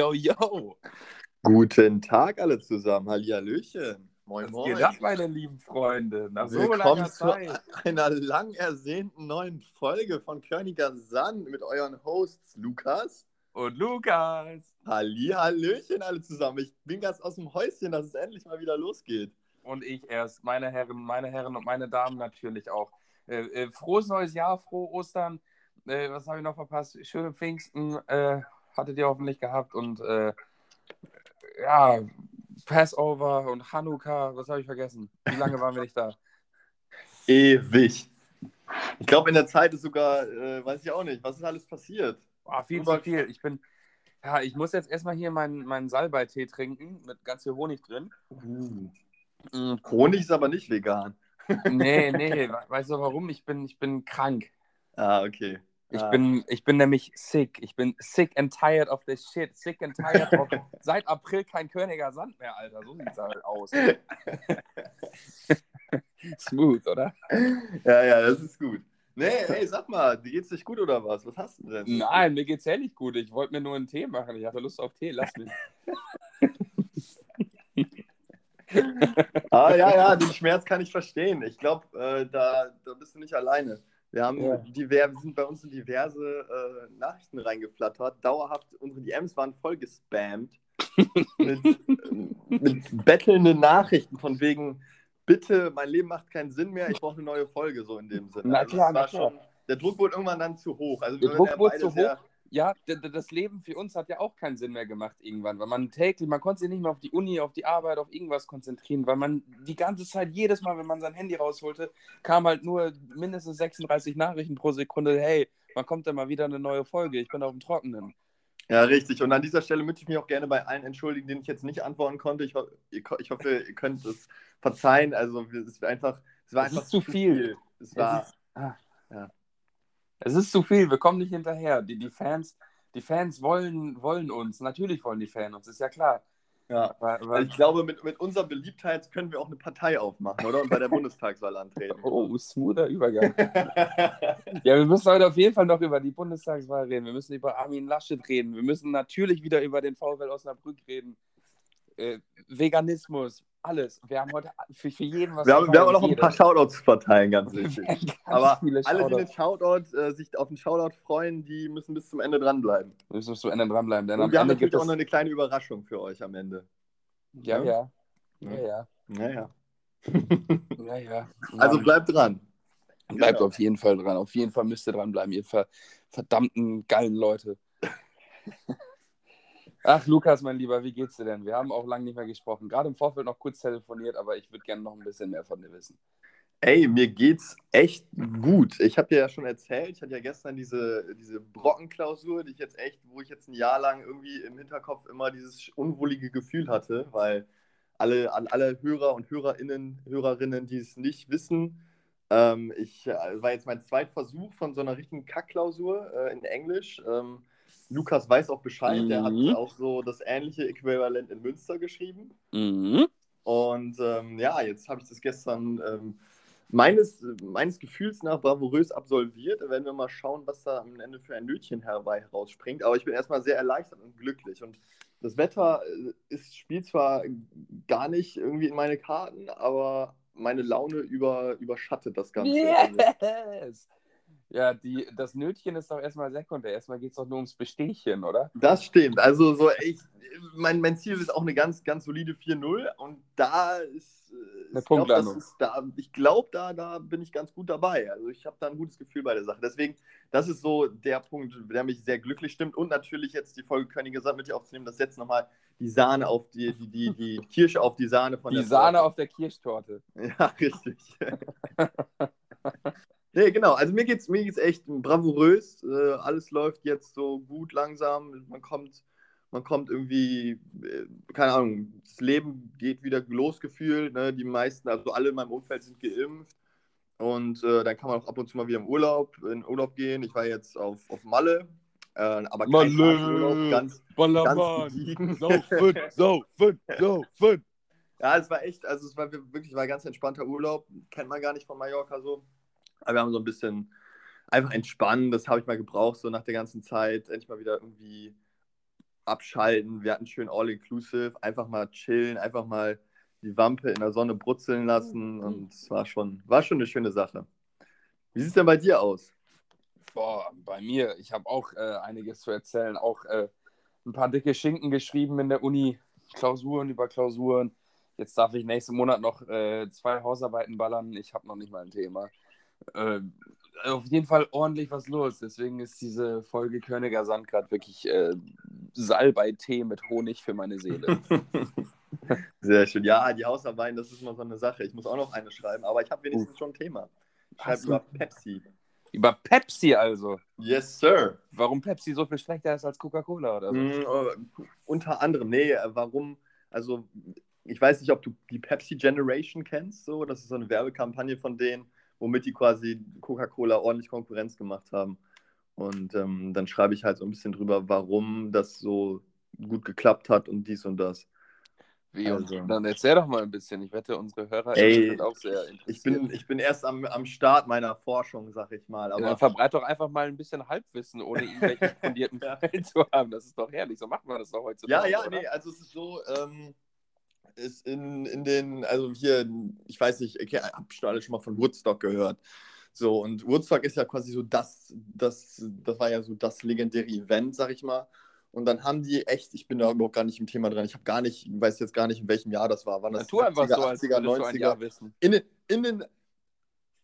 Yo, yo. Guten Tag alle zusammen. Hallihallöchen. Moin, Was moin. geht ab, meine lieben Freunde? Nach so Willkommen langer zu Zeit. einer lang ersehnten neuen Folge von Körniger Sand mit euren Hosts Lukas. Und Lukas. Hallihallöchen alle zusammen. Ich bin ganz aus dem Häuschen, dass es endlich mal wieder losgeht. Und ich erst. Meine Herren, meine Herren und meine Damen natürlich auch. Äh, äh, frohes neues Jahr, frohe Ostern. Äh, was habe ich noch verpasst? Schöne Pfingsten äh, hattet ihr hoffentlich gehabt. Und äh, ja, Passover und Hanukkah. Was habe ich vergessen? Wie lange waren wir nicht da? Ewig. Ich glaube, in der Zeit ist sogar, äh, weiß ich auch nicht, was ist alles passiert? Boah, viel zu viel. Ich bin. Ja, ich muss jetzt erstmal hier meinen, meinen Salbeitee trinken mit ganz viel Honig drin. Uh. Mm, Honig ist aber nicht vegan. Nee, nee, we- weißt du warum? Ich bin, ich bin krank. Ah, okay. Ich, ah. bin, ich bin nämlich sick. Ich bin sick and tired of this shit. Sick and tired of seit April kein Königer Sand mehr, Alter. So sieht's halt aus. Smooth, oder? Ja, ja, das ist gut. Nee, ey, sag mal, dir geht's nicht gut oder was? Was hast du denn? Nein, mir geht's ehrlich gut. Ich wollte mir nur einen Tee machen. Ich hatte Lust auf Tee. Lass mich. Ah, ja, ja, den Schmerz kann ich verstehen. Ich glaube, äh, da, da bist du nicht alleine. Wir haben Ja. diver sind bei uns in diverse äh, Nachrichten reingeflattert. Dauerhaft, unsere DMs waren voll gespammt mit, mit bettelnden Nachrichten von wegen, bitte, mein Leben macht keinen Sinn mehr, ich brauche eine neue Folge, so in dem Sinne. Na Also, klar, war na klar. schon, der Druck wurde irgendwann dann zu hoch. Also, Der wir Druck wurde zu sehr- Ja, das Leben für uns hat ja auch keinen Sinn mehr gemacht irgendwann, weil man täglich, man konnte sich nicht mehr auf die Uni, auf die Arbeit, auf irgendwas konzentrieren, weil man die ganze Zeit, jedes Mal, wenn man sein Handy rausholte, kam halt nur mindestens 36 Nachrichten pro Sekunde, hey, wann kommt denn mal wieder eine neue Folge? Ich bin auf dem Trockenen. Ja, richtig. Und an dieser Stelle möchte ich mich auch gerne bei allen entschuldigen, denen ich jetzt nicht antworten konnte. Ich, ho ihr, ko- ich hoffe, ihr könnt es verzeihen. Also es war einfach, es war Es einfach ist zu viel. Es war, es, ist, ah. ja. Es ist zu viel, wir kommen nicht hinterher. Die, die Fans, die Fans wollen, wollen uns, natürlich wollen die Fans uns, ist ja klar. ja. Aber, aber, Also ich glaube, mit, mit unserer Beliebtheit können wir auch eine Partei aufmachen, oder? Und bei der Bundestagswahl antreten. oh, smoother Übergang. Ja, wir müssen heute auf jeden Fall noch über die Bundestagswahl reden. Wir müssen über Armin Laschet reden. Wir müssen natürlich wieder über den VfL Osnabrück reden. Äh, Veganismus, alles. Wir haben heute für, für jeden was wir, haben, wir haben auch noch ein paar Shoutouts zu verteilen, ganz wichtig. Ganz Aber viele alle, die den Shoutout, äh, sich auf den Shoutout freuen, die müssen bis zum Ende dranbleiben. Wir müssen bis zum Ende dranbleiben. Denn Und wir haben Ende natürlich auch noch eine kleine Überraschung für euch am Ende. Ja, ja. Ja, Ja. ja. Naja. ja, ja. Also bleibt dran. bleibt Genau. auf jeden Fall dran. Auf jeden Fall müsst ihr dranbleiben, ihr ver verdammten geilen Leute. Ach, Lukas, mein Lieber, wie geht's dir denn? Wir haben auch lange nicht mehr gesprochen. Gerade im Vorfeld noch kurz telefoniert, aber ich würde gerne noch ein bisschen mehr von dir wissen. Ey, mir geht's echt gut. Ich habe dir ja schon erzählt, ich hatte ja gestern diese, diese Brockenklausur, die ich jetzt echt, wo ich jetzt ein Jahr lang irgendwie im Hinterkopf immer dieses unwohlige Gefühl hatte, weil alle, an alle Hörer und Hörerinnen, Hörerinnen, die es nicht wissen, ähm, ich äh, war jetzt mein Zweitversuch von so einer richtigen Kackklausur äh, in Englisch. Ähm, Lukas weiß auch Bescheid, der hat Mhm. auch so das ähnliche Äquivalent in Münster geschrieben. Mhm. Und ähm, ja, jetzt habe ich das gestern ähm, meines, meines Gefühls nach bravourös absolviert. Da werden wir mal schauen, was da am Ende für ein Nötchen herbei herausspringt. Aber ich bin erstmal sehr erleichtert und glücklich. Und das Wetter äh, ist, spielt zwar gar nicht irgendwie in meine Karten, aber meine Laune über, überschattet das Ganze. Yes! Ja, die, das Nötchen ist doch erstmal sekundär. Erstmal geht es doch nur ums Bestehchen, oder? Das stimmt. Also so ich, mein, mein Ziel ist auch eine ganz, ganz solide 4-0 und da ist, äh, Eine ich Punktlandung. das ist da, ich glaube, da, da bin ich ganz gut dabei. Also ich habe da ein gutes Gefühl bei der Sache. Deswegen, das ist so der Punkt, der mich sehr glücklich stimmt. Und natürlich jetzt die Folge Könige Sand mit dir aufzunehmen, das setzt nochmal die Sahne auf die, die, die, die Kirsche auf die Sahne von Die der Sahne Torte. auf der Kirschtorte. Ja, richtig. nee, genau. Also mir geht's, mir geht's echt bravourös. Äh, alles läuft jetzt so gut langsam. Man kommt, man kommt irgendwie, äh, keine Ahnung, das Leben geht wieder losgefühlt. Ne? Die meisten, also alle in meinem Umfeld sind geimpft. Und äh, dann kann man auch ab und zu mal wieder im Urlaub, in Urlaub gehen. Ich war jetzt auf, auf Malle, äh, aber kein Malle! Partyurlaub, ganz, ganz gediegen. Saufen, saufen, saufen. Ja, es war echt, also es war wirklich war ein ganz entspannter Urlaub. Kennt man gar nicht von Mallorca so. Aber wir haben so ein bisschen einfach entspannen, das habe ich mal gebraucht, so nach der ganzen Zeit. Endlich mal wieder irgendwie abschalten. Wir hatten schön All-Inclusive, einfach mal chillen, einfach mal die Wampe in der Sonne brutzeln lassen Mhm. und es war schon, war schon eine schöne Sache. Wie sieht es denn bei dir aus? Boah, bei mir, ich habe auch äh, einiges zu erzählen. Auch äh, ein paar dicke Schinken geschrieben in der Uni, Klausuren über Klausuren. Jetzt darf ich nächsten Monat noch äh, zwei Hausarbeiten ballern. Ich habe noch nicht mal ein Thema. Äh, auf jeden Fall ordentlich was los. Deswegen ist diese Folge Königer Sand gerade wirklich äh, Salbei-Tee mit Honig für meine Seele. Sehr schön. Ja, die Hausarbeiten, das ist immer so eine Sache. Ich muss auch noch eine schreiben, aber ich habe wenigstens schon ein Thema. Ich schreibe über Pepsi. über Pepsi also. Yes, sir. Warum Pepsi so viel schlechter ist als Coca-Cola oder so? Mm, äh, unter anderem, nee, äh, warum? Also, ich weiß nicht, ob du die Pepsi Generation kennst. So, das ist so eine Werbekampagne von denen, womit die quasi Coca-Cola ordentlich Konkurrenz gemacht haben. Und ähm, dann schreibe ich halt so ein bisschen drüber, warum das so gut geklappt hat und dies und das. Wie, und Also- dann erzähl doch mal ein bisschen. Ich wette, unsere Hörer Ey, sind auch sehr interessiert. Ich bin, ich bin erst am, am Start meiner Forschung, sag ich mal. ja, Aber dann verbreit doch einfach mal ein bisschen Halbwissen, ohne irgendwelche fundierten Ja. Quellen zu haben. Das ist doch herrlich. So macht man das doch Ja, heutzutage. ja, oder? nee, also es ist so, ähm, ist in, in den, also hier, ich weiß nicht, ich habe schon alle schon mal von Woodstock gehört. So, und Woodstock ist ja quasi so das, das, das war ja so das legendäre Event, sag ich mal. Und dann haben die echt, ich bin da überhaupt gar nicht im Thema dran, ich habe gar nicht, weiß jetzt gar nicht, in welchem Jahr das war. Dann das einfach 70er, so, als 80er, würdest du ein 90er? Jahr wissen. In den, in den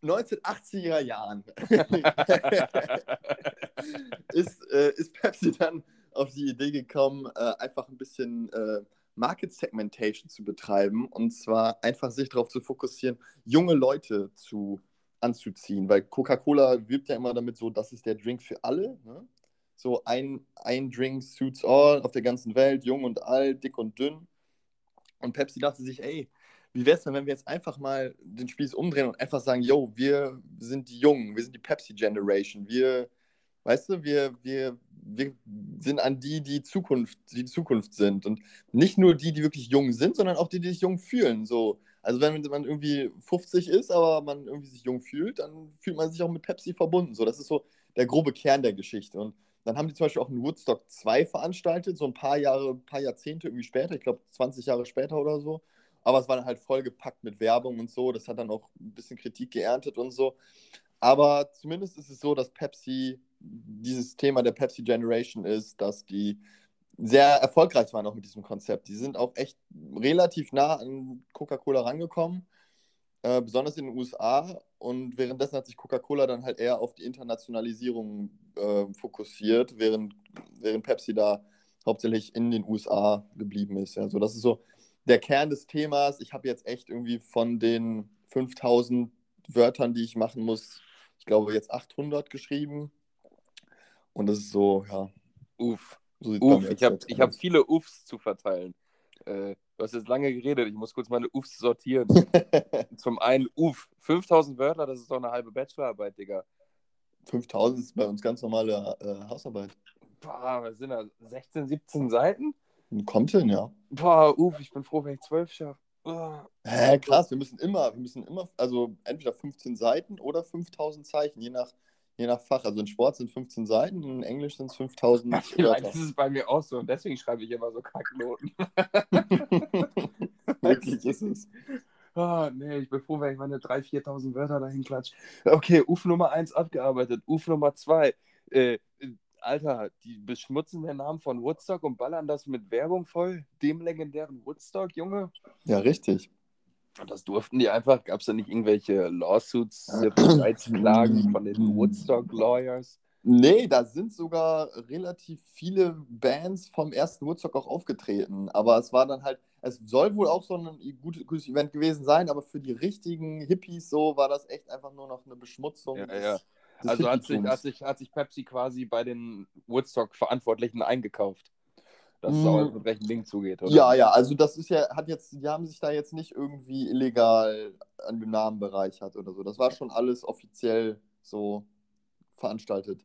1980er Jahren ist, äh, ist Pepsi dann auf die Idee gekommen, äh, einfach ein bisschen äh, Market Segmentation zu betreiben und zwar einfach sich darauf zu fokussieren, junge Leute zu anzuziehen, weil Coca-Cola wirbt ja immer damit so, das ist der Drink für alle. Ne? So ein, ein Drink suits all auf der ganzen Welt, jung und alt, dick und dünn. Und Pepsi dachte sich, ey, wie wäre es denn, wenn wir jetzt einfach mal den Spieß umdrehen und einfach sagen, yo, wir sind die Jungen, wir sind die Pepsi-Generation, wir, weißt du, wir, wir, wir sind an die, die Zukunft, die Zukunft sind. Und nicht nur die, die wirklich jung sind, sondern auch die, die sich jung fühlen. So. Also wenn man irgendwie 50 ist, aber man irgendwie sich jung fühlt, dann fühlt man sich auch mit Pepsi verbunden. So, das ist so der grobe Kern der Geschichte. Und dann haben die zum Beispiel auch einen Woodstock 2 veranstaltet, so ein paar Jahre, ein paar Jahrzehnte irgendwie später, ich glaube 20 Jahre später oder so. Aber es war dann halt vollgepackt mit Werbung und so. Das hat dann auch ein bisschen Kritik geerntet und so. Aber zumindest ist es so, dass Pepsi, dieses Thema der Pepsi Generation ist, dass die sehr erfolgreich waren auch mit diesem Konzept. Die sind auch echt relativ nah an Coca-Cola rangekommen, äh, besonders in den USA. Und währenddessen hat sich Coca-Cola dann halt eher auf die Internationalisierung äh, fokussiert, während, während Pepsi da hauptsächlich in den USA geblieben ist. Also das ist so der Kern des Themas. Ich habe jetzt echt irgendwie von den 5000 Wörtern, die ich machen muss, ich glaube jetzt 800 geschrieben. Und das ist so, ja, Uff. so Uff. Ich habe hab viele Uffs zu verteilen. Äh, du hast jetzt lange geredet. Ich muss kurz meine Uffs sortieren. Zum einen, Uff. 5000 Wörter, das ist doch eine halbe Bachelorarbeit, Digga. 5000 ist bei uns ganz normale äh, Hausarbeit. Boah, was sind das? 16, 17 Seiten? Kommt hin, ja. Boah, uff, ich bin froh, wenn ich 12 schaffe. Oh. Hä, krass, wir müssen immer, wir müssen immer, also entweder 15 Seiten oder 5000 Zeichen, je nach, je nach Fach. Also in Sport sind 15 Seiten, in Englisch sind es 5000 Vielleicht Wörter. ist es bei mir auch so und deswegen schreibe ich immer so Kacknoten. Wirklich ist es. Ah, nee, ich bin froh, wenn ich meine 3.000, 4.000 Wörter dahin klatsche. Okay, Uf Nummer 1 abgearbeitet. Uf Nummer 2. Äh, äh, Alter, die beschmutzen den Namen von Woodstock und ballern das mit Werbung voll. Dem legendären Woodstock, Junge. Ja, richtig. Und das durften die einfach. Gab es da nicht irgendwelche Lawsuits, Rechtsklagen von den Woodstock-Lawyers? Nee, da sind sogar relativ viele Bands vom ersten Woodstock auch aufgetreten. Aber es war dann halt, es soll wohl auch so ein gut, gutes Event gewesen sein, aber für die richtigen Hippies so war das echt einfach nur noch eine Beschmutzung. Ja, des- ja. des Also hat sich, hat, sich, hat sich Pepsi quasi bei den Woodstock-Verantwortlichen eingekauft. Dass es Mm. auch mit rechten Dingen zugeht, oder? Ja, ja, also das ist ja, hat jetzt, die haben sich da jetzt nicht irgendwie illegal an dem Namen bereichert oder so. Das war schon alles offiziell so veranstaltet.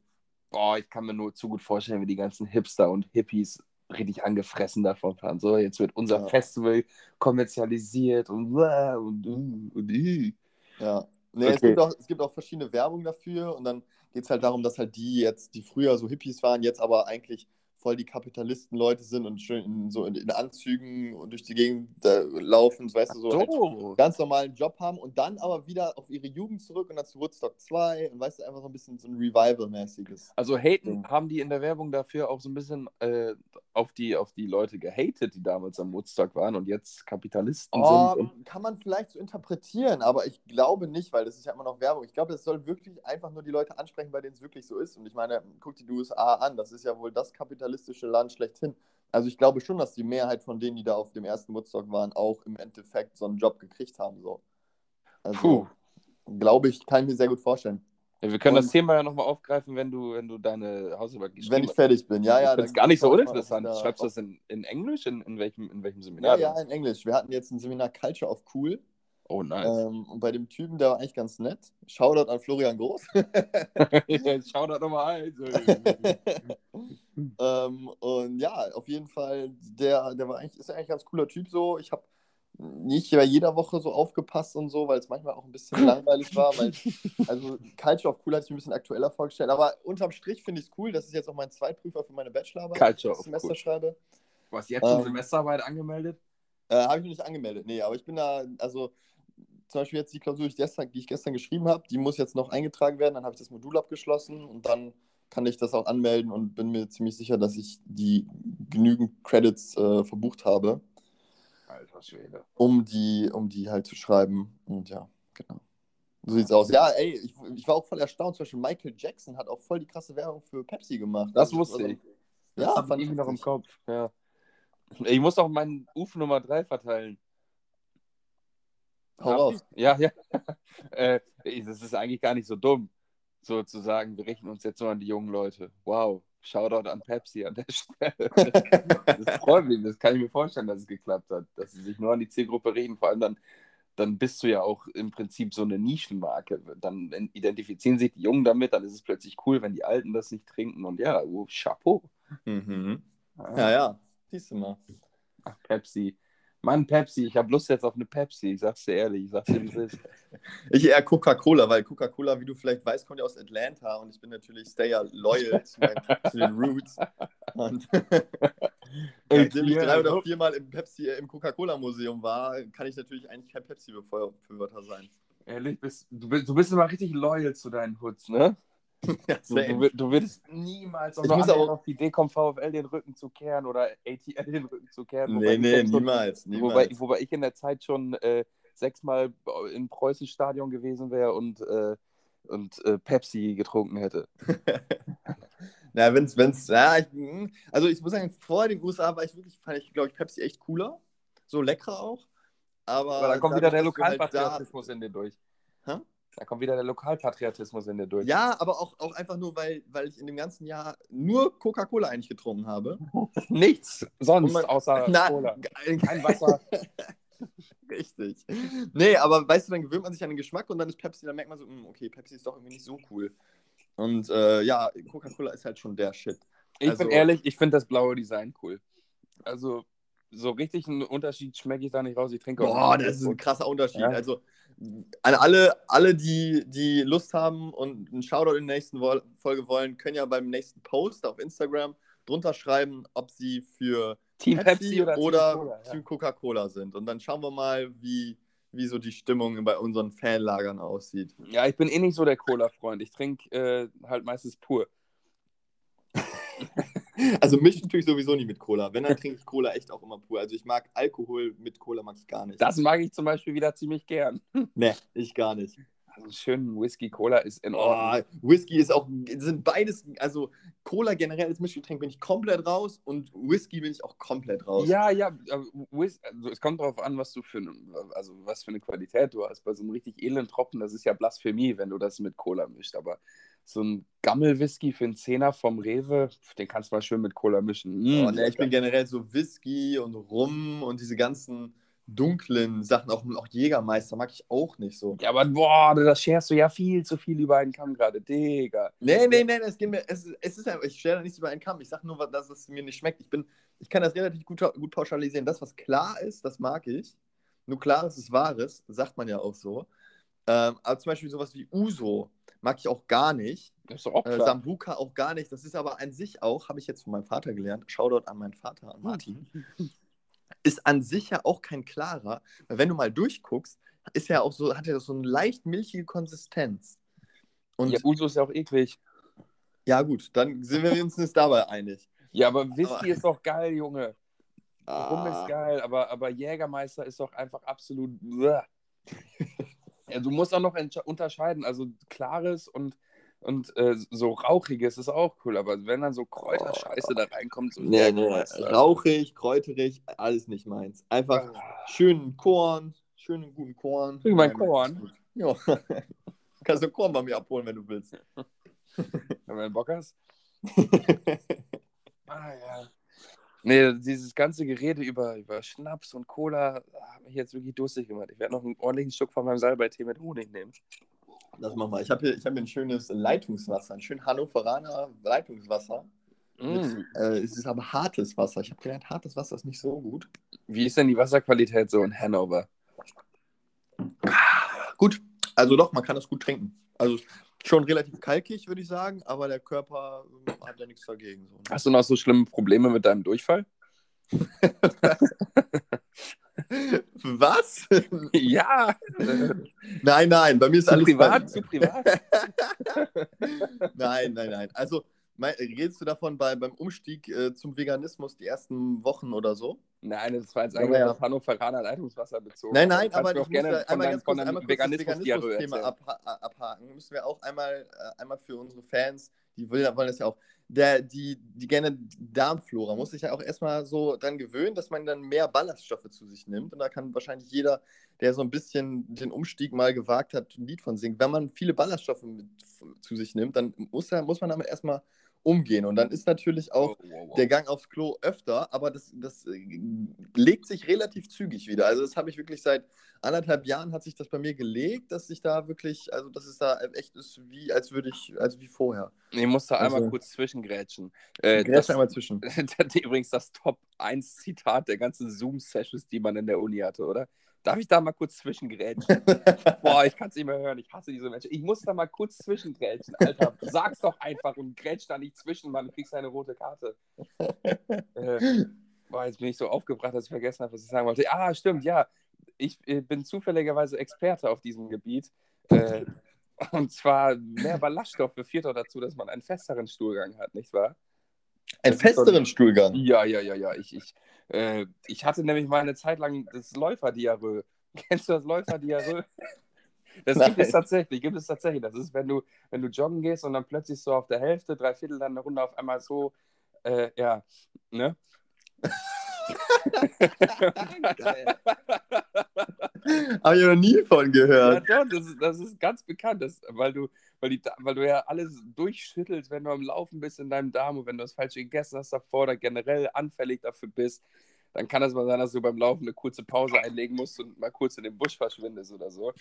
Boah, ich kann mir nur zu gut vorstellen, wie die ganzen Hipster und Hippies richtig angefressen davon fahren. So, jetzt wird unser Ja. Festival kommerzialisiert und und, und, und, und. Ja. Nee, es, Okay. gibt auch, es gibt auch verschiedene Werbung dafür und dann geht es halt darum, dass halt die jetzt, die früher so Hippies waren, jetzt aber eigentlich voll die Kapitalisten-Leute sind und schön in, so in, in Anzügen und durch die Gegend äh, laufen, weißt du, so, halt So. ganz normalen Job haben und dann aber wieder auf ihre Jugend zurück und dann zu Woodstock 2 und weißt du, einfach so ein bisschen so ein Revival-mäßiges. Also haten haben die in der Werbung dafür auch so ein bisschen äh, auf, die, auf die Leute gehatet, die damals am Woodstock waren und jetzt Kapitalisten Oh, sind. Kann man vielleicht so interpretieren, aber ich glaube nicht, weil das ist ja immer noch Werbung. Ich glaube, das soll wirklich einfach nur die Leute ansprechen, bei denen es wirklich so ist. Und ich meine, guck die USA an, das ist ja wohl das kapitalistische Land schlechthin. Also ich glaube schon, dass die Mehrheit von denen, die da auf dem ersten Woodstock waren, auch im Endeffekt so einen Job gekriegt haben. So. Also, Puh. glaube ich, kann ich mir sehr gut vorstellen. Ja, wir können Und- das Thema ja nochmal aufgreifen, wenn du, wenn du deine Hausarbeit geschrieben Wenn ich fertig bin, ja, ja. es dann gar nicht so uninteressant. Schreibst du das in, in Englisch? In, in, welchem, in welchem Ja, Seminar? ja, in Englisch. Wir hatten jetzt ein Seminar Culture of Cool. Oh, nice. Ähm, und bei dem Typen, der war eigentlich ganz nett. Shoutout an Florian Groß. Da nochmal ein. Ähm, und ja, auf jeden Fall, der, der war eigentlich, ist eigentlich ein ganz cooler Typ so. Ich habe nicht bei jeder Woche so aufgepasst und so, weil es manchmal auch ein bisschen langweilig war. Weil, also Culture of Cool hatte ich mir ein bisschen aktueller vorgestellt. Aber unterm Strich finde ich es cool. Das ist jetzt auch mein Zweitprüfer für meine Bachelorarbeit, Culture die ich Semester Cool. schreibe. Was jetzt schon Ähm, Semesterarbeit angemeldet? Äh, habe ich noch nicht angemeldet. Nee, aber ich bin da, also zum Beispiel jetzt die Klausur, die ich gestern, die ich gestern geschrieben habe, die muss jetzt noch eingetragen werden. Dann habe ich das Modul abgeschlossen und dann kann ich das auch anmelden und bin mir ziemlich sicher, dass ich die genügend Credits äh, verbucht habe, Alter Schwede. um die, um die halt zu schreiben. Und ja, genau. So sieht's aus. Ja, ey, ich, ich war auch voll erstaunt. Zum Beispiel Michael Jackson hat auch voll die krasse Werbung für Pepsi gemacht. Das Also, wusste also, ich. Das Ja, fand ich noch im. Kopf. Ja. Ich muss auch meinen UF Nummer 3 verteilen. Hau ich? Ja, ja. äh, das ist eigentlich gar nicht so dumm, so zu sagen, wir richten uns jetzt nur an die jungen Leute. Wow, Shoutout an Pepsi an der Stelle. das freut mich, das kann ich mir vorstellen, dass es geklappt hat, dass sie sich nur an die Zielgruppe richten. Vor allem dann, dann bist du ja auch im Prinzip so eine Nischenmarke. Dann identifizieren sich die Jungen damit, dann ist es plötzlich cool, wenn die Alten das nicht trinken. Und ja, oh, Chapeau. Mhm. Ja, ja. Siehst du mal. Ach, Pepsi. Mann, Pepsi, ich habe Lust jetzt auf eine Pepsi. Ich sag's dir ehrlich, ich sag's dir, wie es ist. Ich eher Coca-Cola, weil Coca-Cola, wie du vielleicht weißt, kommt ja aus Atlanta und ich bin natürlich stay ja loyal zu, meinen, zu den Roots. Und nachdem ich drei oder viermal im Pepsi, äh, im Coca-Cola-Museum war, kann ich natürlich eigentlich kein Pepsi-Befürworter sein. Ehrlich, bist, du, bist, du bist immer richtig loyal zu deinen Hoods, ne? Ja, Du, du, du würdest niemals Ich muss auch- auf die Idee kommen, VfL den Rücken zu kehren oder ATL den Rücken zu kehren. Nee, nee, jetzt schon- niemals. Wobei, niemals. wobei ich in der Zeit schon äh, sechsmal im Preußenstadion gewesen wäre und, äh, und äh, Pepsi getrunken hätte. Na, wenn's, wenn's, ja, ich, hm, also ich muss sagen, vor den USA war ich wirklich, fand ich, glaube ich, Pepsi echt cooler. So leckerer auch. Aber, Aber dann kommt wieder der halt da- Lokalpatriotismus in dir durch. Hä? Da kommt wieder der Lokalpatriotismus in dir durch. Ja, aber auch, auch einfach nur, weil, weil ich in dem ganzen Jahr nur Coca-Cola eigentlich getrunken habe. Nichts sonst man- außer Na, Cola. Kein Wasser. Richtig. Nee, aber weißt du, dann gewöhnt man sich an den Geschmack und dann ist Pepsi, dann merkt man so, hm, okay, Pepsi ist doch irgendwie nicht so cool. Und äh, ja, Coca-Cola ist halt schon der Shit. Ich Also- bin ehrlich, ich finde das blaue Design cool. Also, so richtig einen Unterschied schmecke ich da nicht raus. Ich trinke auch Boah, das ist ein krasser Unterschied. Ja. Also an alle, alle die, die Lust haben und einen Shoutout in der nächsten Folge wollen, können ja beim nächsten Post auf Instagram drunter schreiben, ob sie für Team Pepsi, oder, oder Team Cola. Ja. Team Coca-Cola sind. Und dann schauen wir mal, wie, wie so die Stimmung bei unseren Fanlagern aussieht. ja, ich bin eh nicht so der Cola-Freund. Ich trinke äh, halt meistens pur. Also mich natürlich sowieso nie mit Cola. Wenn, dann trinke ich Cola echt auch immer pur. Also ich mag Alkohol mit Cola mag ich gar nicht. Das mag ich zum Beispiel wieder ziemlich gern. Nee, ich gar nicht. Also einen schönen Whisky-Cola ist in Ordnung. Oh, Whisky ist auch, sind beides, also Cola generell als Mischgetränk bin ich komplett raus und Whisky bin ich auch komplett raus. Ja, ja, Whis also es kommt darauf an, was du für eine, also was für eine Qualität du hast. Bei so einem richtig elenden Tropfen, das ist ja Blasphemie, wenn du das mit Cola mischt. Aber so ein Gammel-Whisky für einen Zehner vom Rewe, den kannst du mal schön mit Cola mischen. Mm, Oh, nee, ich bin generell so Whisky und Rum und diese ganzen dunklen Sachen, auch, auch Jägermeister mag ich auch nicht so. ja, aber boah, das scherst du ja viel zu viel über einen Kamm gerade, Digga. Nee, nee, nee, es, geht mir, es, es ist einfach, ich stelle da nichts über einen Kamm. Ich sage nur, dass es mir nicht schmeckt. Ich, bin, ich kann das relativ gut, gut pauschalisieren. Das, was klar ist, das mag ich. Nur Klares ist Wahres, sagt man ja auch so. Ähm, aber zum Beispiel sowas wie Uso mag ich auch gar nicht. Das ist auch Äh, klar. Sambuka auch gar nicht. Das ist aber an sich auch, habe ich jetzt von meinem Vater gelernt, Shoutout an meinen Vater, an Martin, ist an sich ja auch kein klarer, weil wenn du mal durchguckst, ist ja auch so, hat er so eine leicht milchige Konsistenz. Und ja, ja, Uso ist ja auch eklig. gut, dann sind wir uns nicht dabei einig. Ja, aber Whisky Aber- ist doch geil, Junge. Rum Ah, ist geil, aber, aber Jägermeister ist doch einfach absolut. Ja, du musst auch noch unterscheiden. Also klares und, und äh, so rauchiges ist auch cool, aber wenn dann so Kräuterscheiße da reinkommt, so Nee, nee, Jägermeister. rauchig, kräuterig, alles nicht meins. Einfach Ah. schönen Korn, schönen guten Korn. Krieg mein Korn. Ja. Kannst du Korn bei mir abholen, wenn du willst. Wenn du Bock hast. Ah, ja. Nee, dieses ganze Gerede über, über Schnaps und Cola hat mich jetzt wirklich durstig gemacht. Ich werde noch einen ordentlichen Stück von meinem Salbeitee mit Honig nehmen. Das mach mal. Ich habe hier, ich hab hier ein schönes Leitungswasser, ein schön Hannoveraner Leitungswasser. Mm. Mit, äh, es ist aber hartes Wasser. Ich habe gelernt, hartes Wasser ist nicht so gut. Wie ist denn die Wasserqualität so in Hannover? Gut, also doch, man kann das gut trinken. Also schon relativ kalkig, würde ich sagen, aber der Körper ähm, hat ja nichts dagegen. So, ne? Hast du noch so schlimme Probleme mit deinem Durchfall? Was? ja. nein, nein, bei mir ist zu alles privat? Zu privat? Nein, nein, nein. Also mein, redest du davon bei, beim Umstieg äh, zum Veganismus die ersten Wochen oder so? Nein, das war jetzt eigentlich ja. auf Hannoveraner Leitungswasser bezogen. Nein, nein, kannst aber ich muss gerne von einmal ganz von kurz, deinem einmal kurz das Veganismus-Diarrhoe Veganismus-Thema abha abhaken. Müssen wir auch einmal, äh, einmal für unsere Fans, die wollen das ja auch, der, die, die gerne Darmflora, muss sich ja auch erstmal so dran gewöhnen, dass man dann mehr Ballaststoffe zu sich nimmt. Und da kann wahrscheinlich jeder, der so ein bisschen den Umstieg mal gewagt hat, ein Lied von singen. Wenn man viele Ballaststoffe mit, zu sich nimmt, dann muss, muss man damit erstmal umgehen. Und dann ist natürlich auch Wow, wow, wow. der Gang aufs Klo öfter, aber das, das äh, legt sich relativ zügig wieder. Also das habe ich wirklich seit anderthalb Jahren hat sich das bei mir gelegt, dass ich da wirklich, also dass es da echt ist, wie als würde ich, also wie vorher. Ich muss da einmal Also- kurz zwischengrätschen. Äh, das, einmal zwischen. das ist übrigens das Top 1 Zitat der ganzen Zoom-Sessions, die man in der Uni hatte, oder? Darf ich da mal kurz zwischengrätschen? Boah, ich kann es nicht mehr hören. Ich hasse diese Menschen. Ich muss da mal kurz zwischengrätschen. Alter, sag's doch einfach und grätsch da nicht zwischen, Mann. Du kriegst eine rote Karte. Äh, boah, jetzt bin ich so aufgebracht, dass ich vergessen habe, was ich sagen wollte. Ah, stimmt, ja. Ich äh, bin zufälligerweise Experte auf diesem Gebiet. Äh, und zwar mehr Ballaststoffe führt doch dazu, dass man einen festeren Stuhlgang hat, nicht wahr? Einen festeren Stuhlgang. Ja, ja, ja, ja. Ich, ich, äh, ich hatte nämlich mal eine Zeit lang das Läuferdiarrhoe. Kennst du das Läuferdiarrhoe? Das gibt es Nein. tatsächlich, gibt es tatsächlich. Das ist, wenn du, wenn du joggen gehst und dann plötzlich so auf der Hälfte, drei Viertel dann eine Runde auf einmal so, äh, ja, ne? Geil. Habe ich noch nie von Ja, gehört. doch, das ist, das ist ganz bekannt, das, weil, du, weil, die, weil du ja alles durchschüttelst, wenn du am Laufen bist in deinem Darm und wenn du das Falsche gegessen hast davor oder generell anfällig dafür bist, dann kann es mal sein, dass du beim Laufen eine kurze Pause einlegen musst und mal kurz in den Busch verschwindest oder so.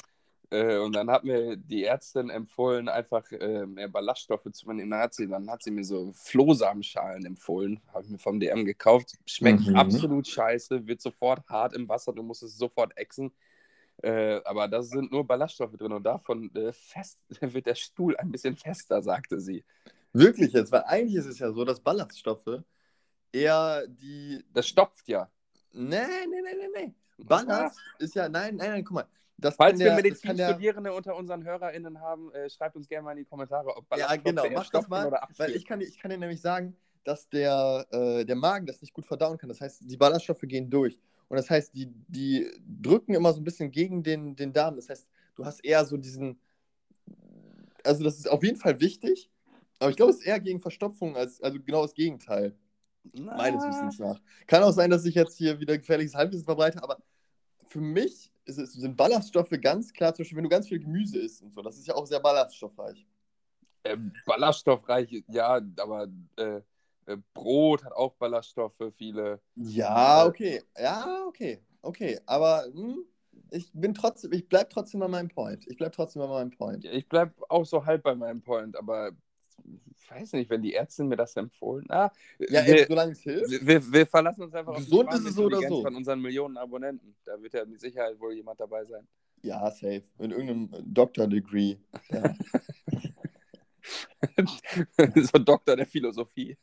Äh, und dann hat mir die Ärztin empfohlen, einfach äh, mehr Ballaststoffe zu nehmen. Dann hat, sie, dann hat sie mir so Flohsamenschalen empfohlen, habe ich mir vom DM gekauft. Schmeckt Mhm. absolut scheiße, wird sofort hart im Wasser, du musst es sofort exen. Äh, aber da sind nur Ballaststoffe drin und davon äh, fest, wird der Stuhl ein bisschen fester, sagte sie. Wirklich jetzt, weil eigentlich ist es ja so, dass Ballaststoffe eher die. Das stopft ja. Nee, nee, nee, nee, nee. Ballast ist ja. Nein, nein, nein, guck mal. Das Falls wir kann der, Medizinstudierende unter unseren HörerInnen haben, äh, schreibt uns gerne mal in die Kommentare, ob Ja, Ballaststoffe genau, eher mach das mal, weil ich kann, dir- ich kann dir nämlich sagen, dass der, äh, der Magen das nicht gut verdauen kann. Das heißt, die Ballaststoffe gehen durch. Und das heißt, die, die drücken immer so ein bisschen gegen den, den Darm. Das heißt, du hast eher so diesen. Also, das ist auf jeden Fall wichtig, aber ich glaube, es ist eher gegen Verstopfung, als, also genau das Gegenteil, Na, meines Wissens nach. Kann auch sein, dass ich jetzt hier wieder gefährliches Halbwissen verbreite, aber für mich ist es, sind Ballaststoffe ganz klar, zum Beispiel, wenn du ganz viel Gemüse isst und so, das ist ja auch sehr ballaststoffreich. Äh, ballaststoffreich, ja, aber äh, Brot hat auch Ballaststoffe, viele. Ja, Äh, okay. Ja, okay. Okay. Aber hm, ich bin trotzdem, ich bleib trotzdem bei meinem Point. Ich bleib trotzdem bei meinem Point. Ich bleibe auch so halb bei meinem Point, aber ich weiß nicht, wenn die Ärztin mir das empfohlen. Ah, Ja, wir, ey, solange es hilft. wir, wir, wir verlassen uns einfach Gesund auf die ist es so oder so. von unseren Millionen Abonnenten. Da wird ja mit Sicherheit wohl jemand dabei sein. Ja, safe. In irgendeinem Doctor-Degree. Ja. so Doktor der Philosophie.